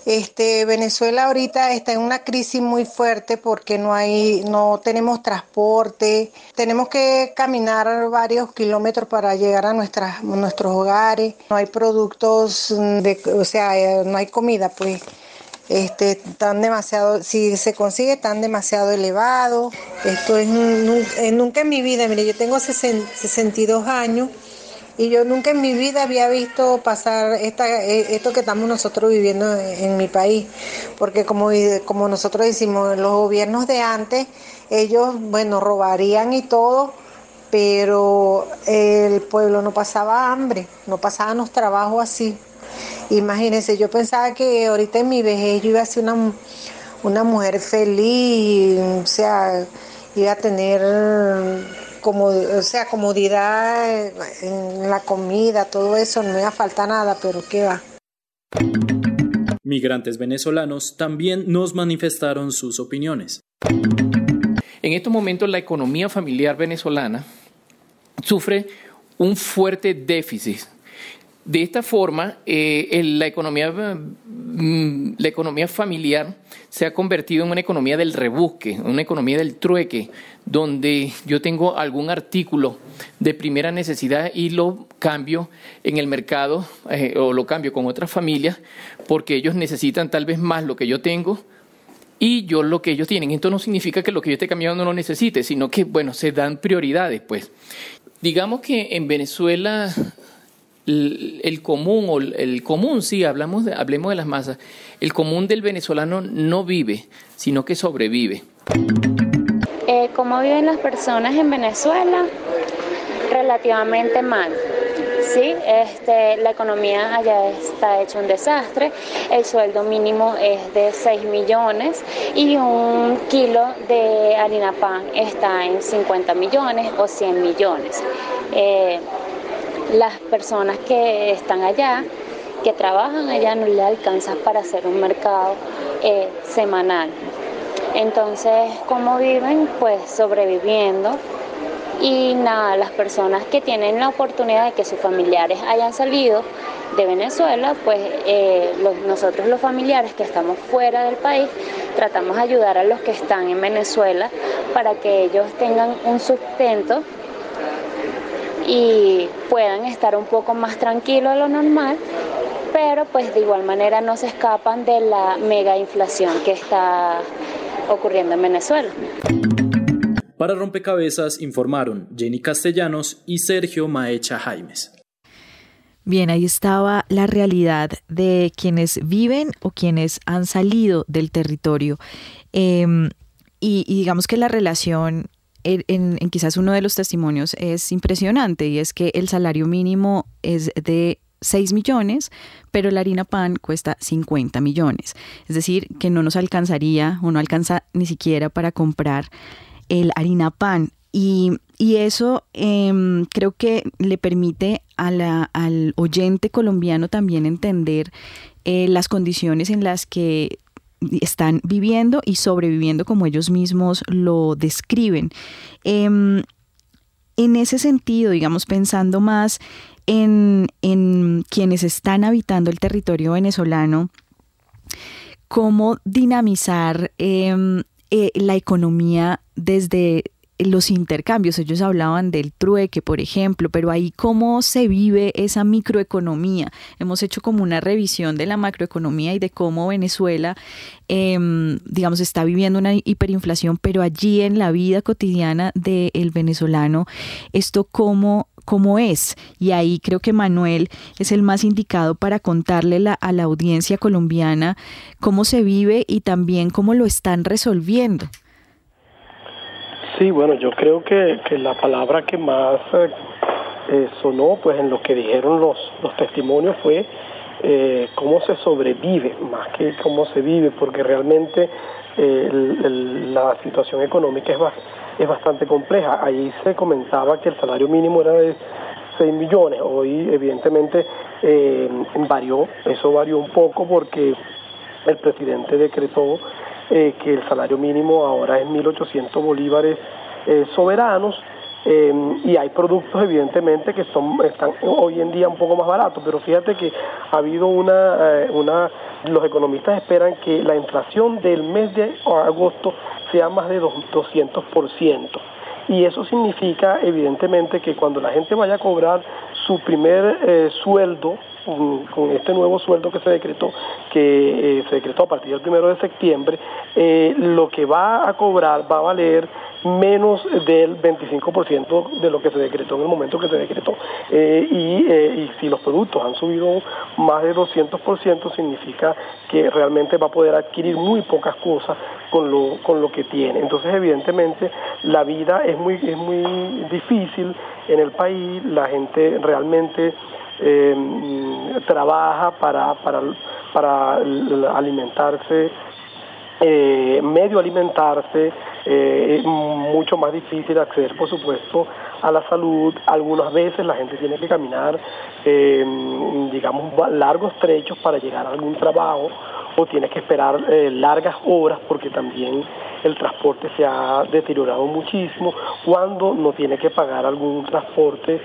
Este, Venezuela ahorita está en una crisis muy fuerte porque no hay, no tenemos transporte, tenemos que caminar varios kilómetros para llegar a nuestras, nuestros hogares, no hay productos, de, o sea, eh, no hay comida, pues, este, tan demasiado, si se consigue tan demasiado elevado. Esto es nunca en mi vida, mire, yo tengo 62 años y yo nunca en mi vida había visto pasar esta, eh, esto que estamos nosotros viviendo en, mi país, porque como, como nosotros decimos, los gobiernos de antes, ellos, bueno, robarían y todo, pero el pueblo no pasaba hambre, no pasaban los trabajos así. Imagínense, yo pensaba que ahorita en mi vejez yo iba a ser una, una mujer feliz, o sea, iba a tener como, o sea, comodidad en la comida, todo eso, no me falta nada, pero ¿qué va? Migrantes venezolanos también nos manifestaron sus opiniones. En estos momentos la economía familiar venezolana sufre un fuerte déficit de esta forma, eh, la, economía, mm, la economía familiar se ha convertido en una economía del rebusque, una economía del trueque, donde yo tengo algún artículo de primera necesidad y lo cambio en el mercado eh, o lo cambio con otras familias porque ellos necesitan tal vez más lo que yo tengo y yo lo que ellos tienen. Esto no significa que lo que yo esté cambiando no lo necesite, sino que, bueno, se dan prioridades, pues. Digamos que en Venezuela el, común, o el común, sí, hablamos de, hablemos de las masas, el común del venezolano no vive, sino que sobrevive. Eh, ¿Cómo viven las personas en Venezuela? Relativamente mal. Sí, este, la economía allá está hecha un desastre, el sueldo mínimo es de 6 millones y un kilo de harina pan está en 50 millones o 100 millones. Eh, las personas que están allá, que trabajan allá, no le alcanza para hacer un mercado eh, semanal. Entonces, ¿cómo viven? Pues sobreviviendo. Y nada, las personas que tienen la oportunidad de que sus familiares hayan salido de Venezuela, pues eh, nosotros los familiares que estamos fuera del país tratamos de ayudar a los que están en Venezuela para que ellos tengan un sustento y puedan estar un poco más tranquilos de lo normal, pero pues de igual manera no se escapan de la mega inflación que está ocurriendo en Venezuela. Para Rompecabezas informaron Jenny Castellanos y Sergio Maecha Jaimes. Bien, ahí estaba la realidad de quienes viven o quienes han salido del territorio. Em, y, digamos que la relación en, quizás uno de los testimonios es impresionante y es que el salario mínimo es de 6 millones, pero la harina pan cuesta 50 millones. Es decir, que no nos alcanzaría o no alcanza ni siquiera para comprar el harina pan. Y, eso em, creo que le permite al oyente colombiano también entender eh, las condiciones en las que están viviendo y sobreviviendo como ellos mismos lo describen. Em, en ese sentido, digamos, pensando más en, quienes están habitando el territorio venezolano, cómo dinamizar em, eh, la economía desde los intercambios, ellos hablaban del trueque, por ejemplo, pero ahí cómo se vive esa microeconomía. Hemos hecho como una revisión de la macroeconomía y de cómo Venezuela, em, digamos, está viviendo una hiperinflación, pero allí en la vida cotidiana del venezolano, esto cómo cómo es. Y ahí creo que Manuel es el más indicado para contarle a la audiencia colombiana cómo se vive y también cómo lo están resolviendo. Sí, bueno, yo creo que, la palabra que más eh, eh, sonó pues en lo que dijeron los, los testimonios fue eh, cómo se sobrevive, más que cómo se vive, porque realmente la situación económica es, es bastante compleja. Ahí se comentaba que el salario mínimo era de 6 millones. Hoy evidentemente varió, eso varió un poco porque el presidente decretó eh, que el salario mínimo ahora es 1.800 bolívares eh, soberanos. y hay productos evidentemente que son están hoy en día un poco más baratos, pero fíjate que ha habido una, una los economistas esperan que la inflación del mes de agosto sea más de 200%. Y eso significa evidentemente que cuando la gente vaya a cobrar su primer eh, sueldo, con este nuevo sueldo que se decretó, que eh, se decretó a partir del primero de septiembre, eh, lo que va a cobrar va a valer menos del 25% de lo que se decretó en el momento que se decretó. Eh, eh, y, si los productos han subido más de 200%, significa que realmente va a poder adquirir muy pocas cosas con lo, con lo que tiene. Entonces, evidentemente, la vida es muy, es muy difícil en el país, la gente realmente eh, trabaja para, para, para alimentarse eh, medio alimentarse, eh, es mucho más difícil acceder, por supuesto, a la salud. Algunas veces la gente tiene que caminar, eh, digamos, largos trechos para llegar a algún trabajo o tiene que esperar largas horas porque también el transporte se ha deteriorado muchísimo. Cuando no tiene que pagar algún transporte,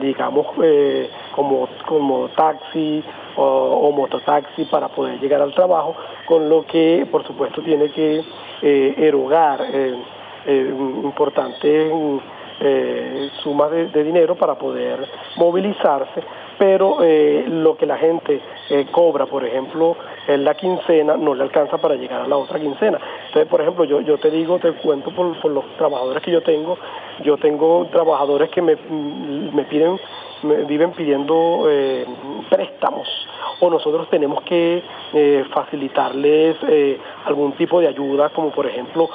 digamos, como, como taxi o, mototaxi para poder llegar al trabajo, con lo que por supuesto tiene que eh, erogar eh, eh, importantes sumas de, dinero para poder movilizarse, pero lo que la gente cobra, por ejemplo, en la quincena, no le alcanza para llegar a la otra quincena. Entonces, por ejemplo, yo, te digo, te cuento por, los trabajadores que yo tengo, yo tengo trabajadores que me, me piden viven pidiendo eh, préstamos o nosotros tenemos que eh, facilitarles eh, algún tipo de ayuda, como por ejemplo,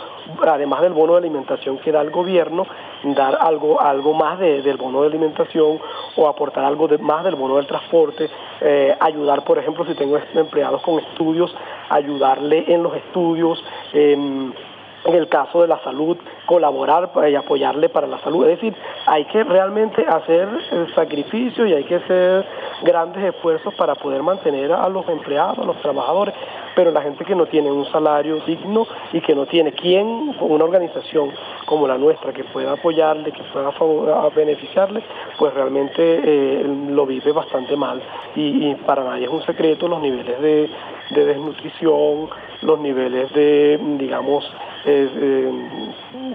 además del bono de alimentación que da el gobierno, dar algo, algo más del bono de alimentación o aportar algo más del bono del transporte, ayudar, por ejemplo, si tengo empleados con estudios, ayudarle en los estudios em, en el caso de la salud, colaborar y apoyarle para la salud. Es decir, hay que realmente hacer el sacrificio y hay que hacer grandes esfuerzos para poder mantener a los empleados, a los trabajadores, pero la gente que no tiene un salario digno y que no tiene quien, una organización como la nuestra, que pueda apoyarle, que pueda beneficiarle, pues realmente eh, lo vive bastante mal. Y, para nadie es un secreto los niveles de, desnutrición, los niveles de, digamos, eh, eh,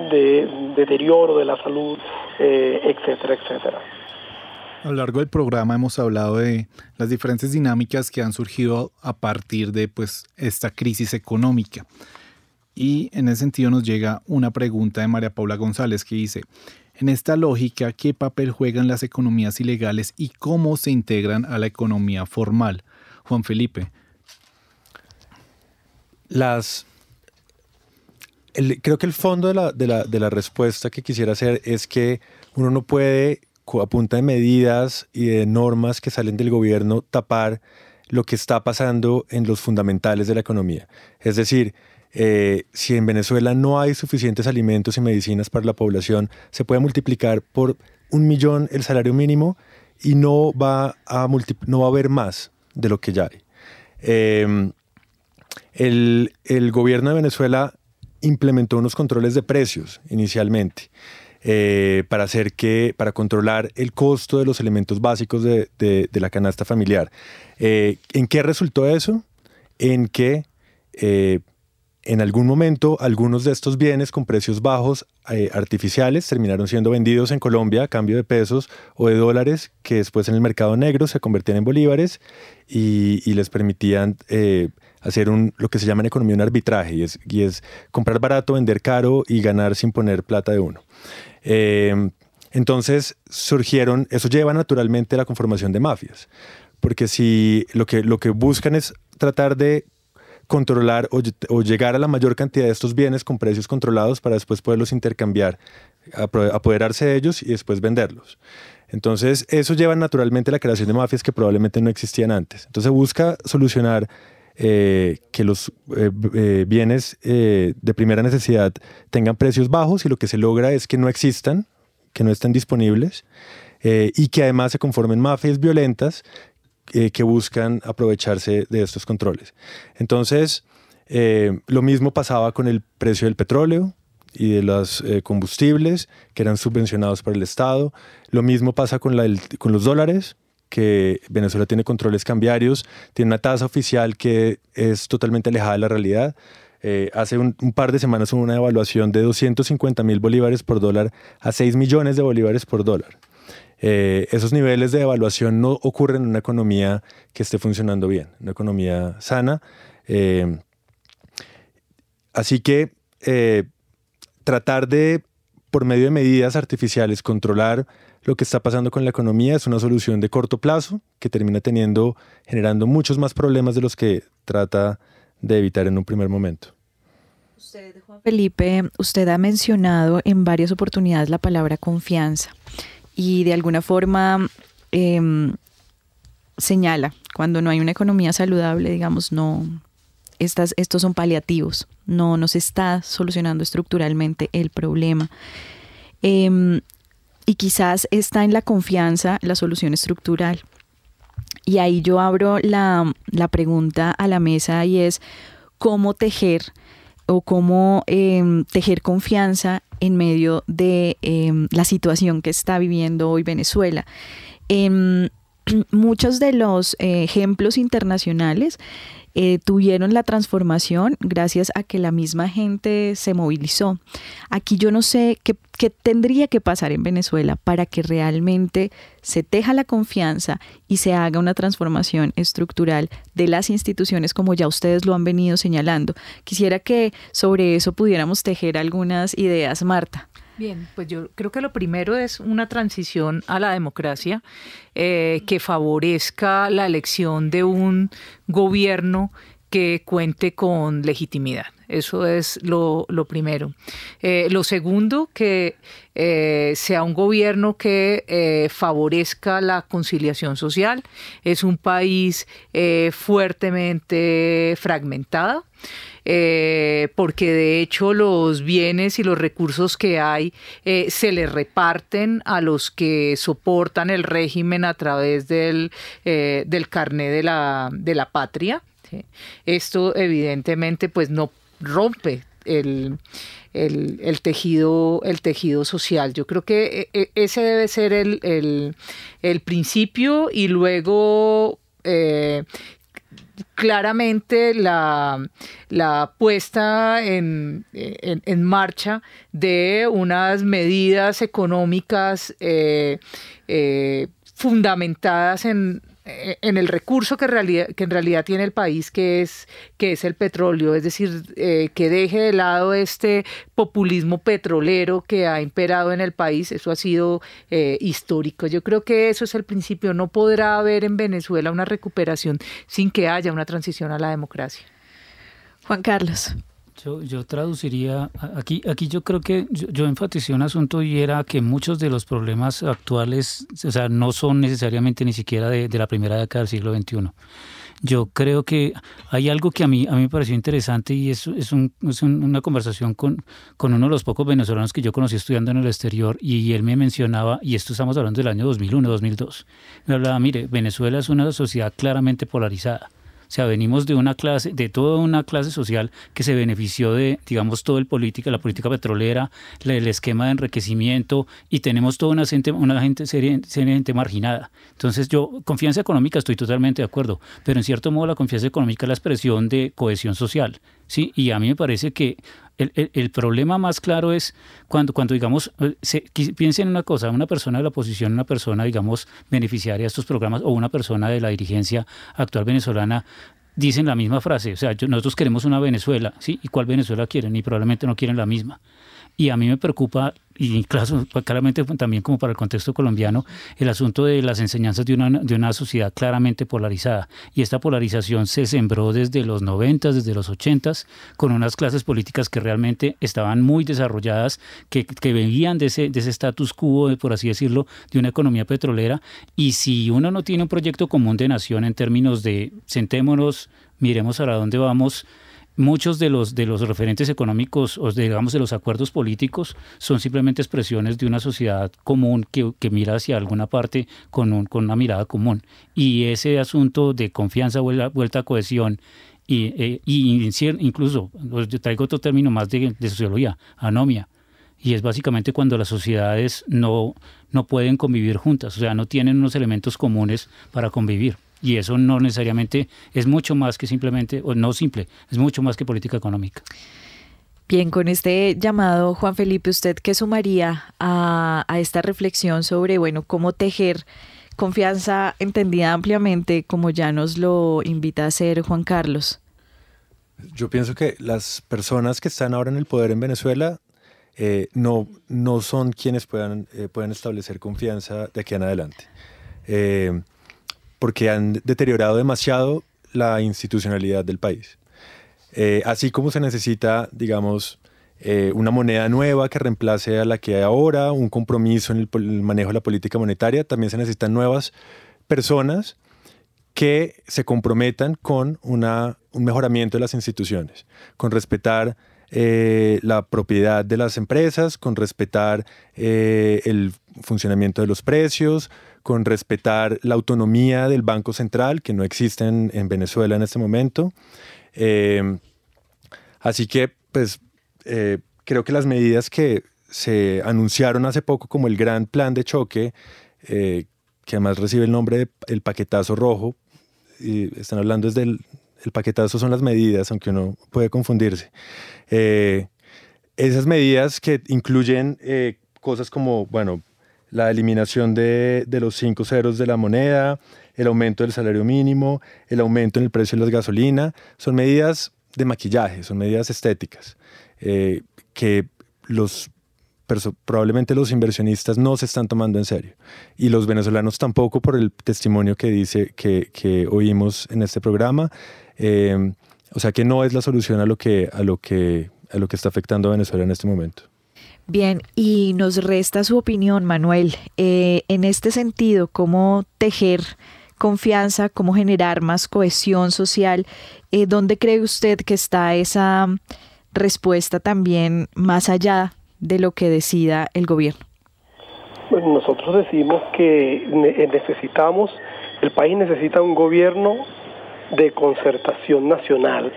de deterioro de la salud, etcétera, etcétera. A lo largo del programa hemos hablado de las diferentes dinámicas que han surgido a partir de pues, esta crisis económica. Y en ese sentido nos llega una pregunta de María Paula González que dice, en esta lógica, ¿qué papel juegan las economías ilegales y cómo se integran a la economía formal? Juan Felipe. Las... creo que el fondo de la, de, la, de la respuesta que quisiera hacer es que uno no puede a punta de medidas y de normas que salen del gobierno tapar lo que está pasando en los fundamentales de la economía. Es decir, eh, si en Venezuela no hay suficientes alimentos y medicinas para la población, se puede multiplicar por un millón el salario mínimo y no va a, no va a haber más de lo que ya hay. Em, el, el gobierno de Venezuela implementó unos controles de precios inicialmente. Eh, para hacer que, para controlar el costo de los elementos básicos de, la canasta familiar. Eh, ¿En qué resultó eso? En que eh, en algún momento algunos de estos bienes con precios bajos artificiales terminaron siendo vendidos en Colombia a cambio de pesos o de dólares que después en el mercado negro se convertían en bolívares y, les permitían hacer un, lo que se llama en economía un arbitraje y es, y es comprar barato, vender caro y ganar sin poner plata de uno. Eh, entonces surgieron, eso lleva naturalmente a la conformación de mafias, porque si lo que, lo que buscan es tratar de controlar o, llegar a la mayor cantidad de estos bienes con precios controlados para después poderlos intercambiar, apoderarse de ellos y después venderlos. Entonces, eso lleva naturalmente a la creación de mafias que probablemente no existían antes. Entonces, busca solucionar eh, que los eh, eh, bienes de primera necesidad tengan precios bajos y lo que se logra es que no existan, que no estén disponibles. y que además se conformen mafias violentas eh, que buscan aprovecharse de estos controles. Entonces, lo mismo pasaba con el precio del petróleo y de los combustibles que eran subvencionados por el Estado. Lo mismo pasa con, la, con los dólares, que Venezuela tiene controles cambiarios, tiene una tasa oficial que es totalmente alejada de la realidad. Eh, hace un, par de semanas hubo una evaluación de 250 mil bolívares por dólar a 6 millones de bolívares por dólar. Eh, esos niveles de evaluación no ocurren en una economía que esté funcionando bien, una economía sana. Eh, así que tratar de, por medio de medidas artificiales, controlar lo que está pasando con la economía es una solución de corto plazo que termina teniendo, generando muchos más problemas de los que trata de evitar en un primer momento. Usted, Juan Felipe, usted ha mencionado en varias oportunidades la palabra confianza y de alguna forma em, señala cuando no hay una economía saludable, digamos, no, estas, estos son paliativos, no nos está solucionando estructuralmente el problema. Em, y quizás está en la confianza la solución estructural. Y ahí yo abro la, pregunta a la mesa y es cómo tejer o cómo em, tejer confianza en medio de em, la situación que está viviendo hoy Venezuela. Em, *clears throat* muchos de los eh, ejemplos internacionales eh, tuvieron la transformación gracias a que la misma gente se movilizó. Aquí yo no sé qué, tendría que pasar en Venezuela para que realmente se teja la confianza y se haga una transformación estructural de las instituciones como ya ustedes lo han venido señalando. Quisiera que sobre eso pudiéramos tejer algunas ideas, Marta. Bien, pues yo creo que lo primero es una transición a la democracia eh, que favorezca la elección de un gobierno que cuente con legitimidad. Eso es lo, primero. Eh, lo segundo, que eh, sea un gobierno que favorezca la conciliación social. Es un país fuertemente fragmentado. Eh, porque de hecho los bienes y los recursos que hay eh, se le reparten a los que soportan el régimen a través del, eh, del carné de la, de la patria. Esto evidentemente pues no rompe el, el, tejido, el tejido social. Yo creo que ese debe ser el, el principio y luego claramente la, puesta en, marcha de unas medidas económicas eh, eh, fundamentadas en eh, en el recurso que, que en realidad tiene el país, que es, que es el petróleo, es decir, eh, que deje de lado este populismo petrolero que ha imperado en el país, eso ha sido eh, histórico. Yo creo que eso es el principio, no podrá haber en Venezuela una recuperación sin que haya una transición a la democracia. Juan Carlos. Yo, yo traduciría, aquí, aquí yo creo que yo, enfaticé un asunto y era que muchos de los problemas actuales, o sea, no son necesariamente ni siquiera de, la primera década del siglo XXI. Yo creo que hay algo que a mí, a mí me pareció interesante y es, es, un, es una conversación con, con uno de los pocos venezolanos que yo conocí estudiando en el exterior y él me mencionaba, y esto estamos hablando del año 2001, 2002, me hablaba, mire, Venezuela es una sociedad claramente polarizada sea, venimos de una clase, de toda una clase social que se benefició de, digamos, todo el política, la política petrolera, el esquema de enriquecimiento y tenemos toda una gente, una gente serie, gente marginada. Entonces yo, confianza económica estoy totalmente de acuerdo, pero en cierto modo la confianza económica es la expresión de cohesión social. ¿sí? Y a mí me parece que el, problema más claro es cuando, cuando digamos, eh, se, piensen en una cosa, una persona de la oposición, una persona, digamos, beneficiaria de estos programas o una persona de la dirigencia actual venezolana, dicen la misma frase, o sea, nosotros queremos una Venezuela, ¿sí? ¿Y cuál Venezuela quieren? Y probablemente no quieren la misma. Y a mí me preocupa, y claro, claramente también como para el contexto colombiano, el asunto de las enseñanzas de una, de una sociedad claramente polarizada. Y esta polarización se sembró desde los 90, desde los 80, con unas clases políticas que realmente estaban muy desarrolladas, que, que venían de ese, de ese status quo, por así decirlo, de una economía petrolera. Y si uno no tiene un proyecto común de nación en términos de sentémonos, miremos a dónde vamos, muchos de los, de los referentes económicos o digamos de los acuerdos políticos son simplemente expresiones de una sociedad común que, que mira hacia alguna parte con, un, con una mirada común. Y ese asunto de confianza, vuelta, a cohesión, y, eh, y incluso, yo traigo otro término más de, de, sociología, anomia, y es básicamente cuando las sociedades no, no pueden convivir juntas, o sea, no tienen unos elementos comunes para convivir. Y eso no necesariamente es mucho más que simplemente, o no simple, es mucho más que política económica. Bien, con este llamado, Juan Felipe, ¿usted qué sumaría a, a esta reflexión sobre, bueno, cómo tejer confianza entendida ampliamente, como ya nos lo invita a hacer Juan Carlos? Yo pienso que las personas que están ahora en el poder en Venezuela eh, no, no son quienes puedan, eh, puedan establecer confianza de aquí en adelante. Eh, porque han deteriorado demasiado la institucionalidad del país. Eh, así como se necesita, digamos, eh, una moneda nueva que reemplace a la que hay ahora, un compromiso en el, manejo de la política monetaria, también se necesitan nuevas personas que se comprometan con una, un mejoramiento de las instituciones, con respetar eh, la propiedad de las empresas, con respetar el funcionamiento de los precios, con respetar la autonomía del Banco Central, que no existe en, Venezuela en este momento. Eh, así que, pues, eh, creo que las medidas que se anunciaron hace poco como el gran plan de choque, eh, que además recibe el nombre de el paquetazo rojo, y están hablando desde el, el paquetazo son las medidas, aunque uno puede confundirse. esas medidas que incluyen cosas como, bueno, la eliminación de, los cinco ceros de la moneda, el aumento del salario mínimo, el aumento en el precio de la gasolina, son medidas de maquillaje, son medidas estéticas eh, que probablemente los inversionistas no se están tomando en serio. Y los venezolanos tampoco por el testimonio que dice que, oímos en este programa. Eh, o sea que no es la solución a lo que a lo que a lo que está afectando a Venezuela en este momento Bien, y nos resta su opinión, Manuel. Eh, en este sentido, ¿cómo tejer confianza, cómo generar más cohesión social? Eh, ¿Dónde cree usted que está esa respuesta también más allá de lo que decida el gobierno? Bueno, nosotros decimos que necesitamos, el país necesita un gobierno de concertación nacional,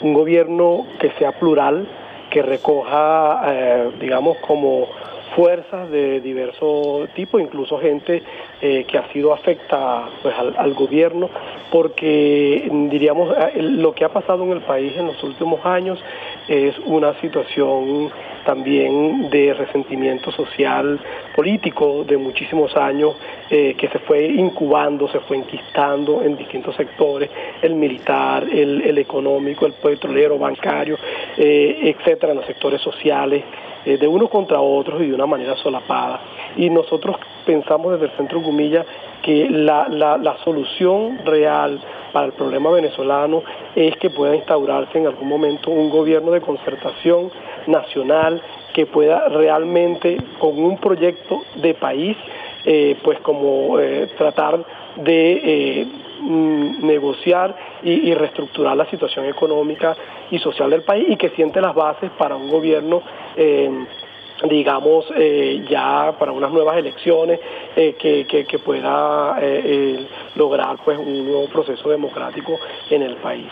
un gobierno que sea plural, que recoja, eh, digamos, como fuerzas de diverso tipo, incluso gente eh, que ha sido afecta pues, al, gobierno, porque diríamos eh, lo que ha pasado en el país en los últimos años es una situación también de resentimiento social político de muchísimos años eh, que se fue incubando, se fue enquistando en distintos sectores, el militar, el, económico, el petrolero, bancario, eh, etcétera, en los sectores sociales, eh, de unos contra otros y de una manera solapada. Y nosotros pensamos desde el Centro Gumilla que la, la solución real para el problema venezolano es que pueda instaurarse en algún momento un gobierno de concertación nacional que pueda realmente con un proyecto de país eh, pues como eh, tratar de eh, mm, negociar y, reestructurar la situación económica y social del país y que siente las bases para un gobierno digamos, ya para unas nuevas elecciones que, que, pueda lograr pues un nuevo proceso democrático en el país.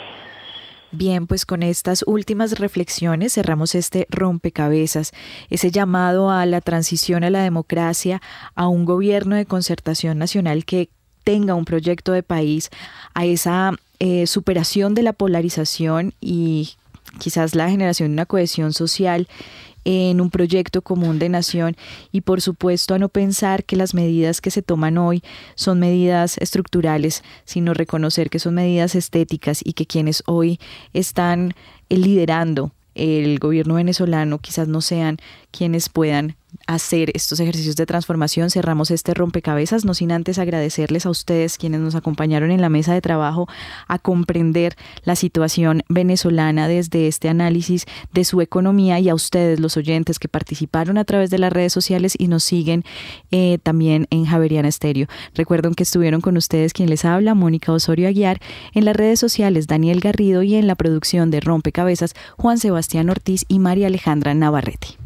Bien, pues con estas últimas reflexiones cerramos este rompecabezas, ese llamado a la transición a la democracia, a un gobierno de concertación nacional que tenga un proyecto de país, a esa eh, superación de la polarización y quizás la generación de una cohesión social en un proyecto común de nación y por supuesto a no pensar que las medidas que se toman hoy son medidas estructurales, sino reconocer que son medidas estéticas y que quienes hoy están liderando el gobierno venezolano quizás no sean quienes puedan hacer estos ejercicios de transformación, cerramos este rompecabezas, no sin antes agradecerles a ustedes quienes nos acompañaron en la mesa de trabajo a comprender la situación venezolana desde este análisis de su economía y a ustedes, los oyentes que participaron a través de las redes sociales y nos siguen eh, también en Javeriana Estéreo. Recuerden que estuvieron con ustedes quien les habla, Mónica Osorio Aguiar, en las redes sociales Daniel Garrido y en la producción de Rompecabezas Juan Sebastián Ortiz y María Alejandra Navarrete.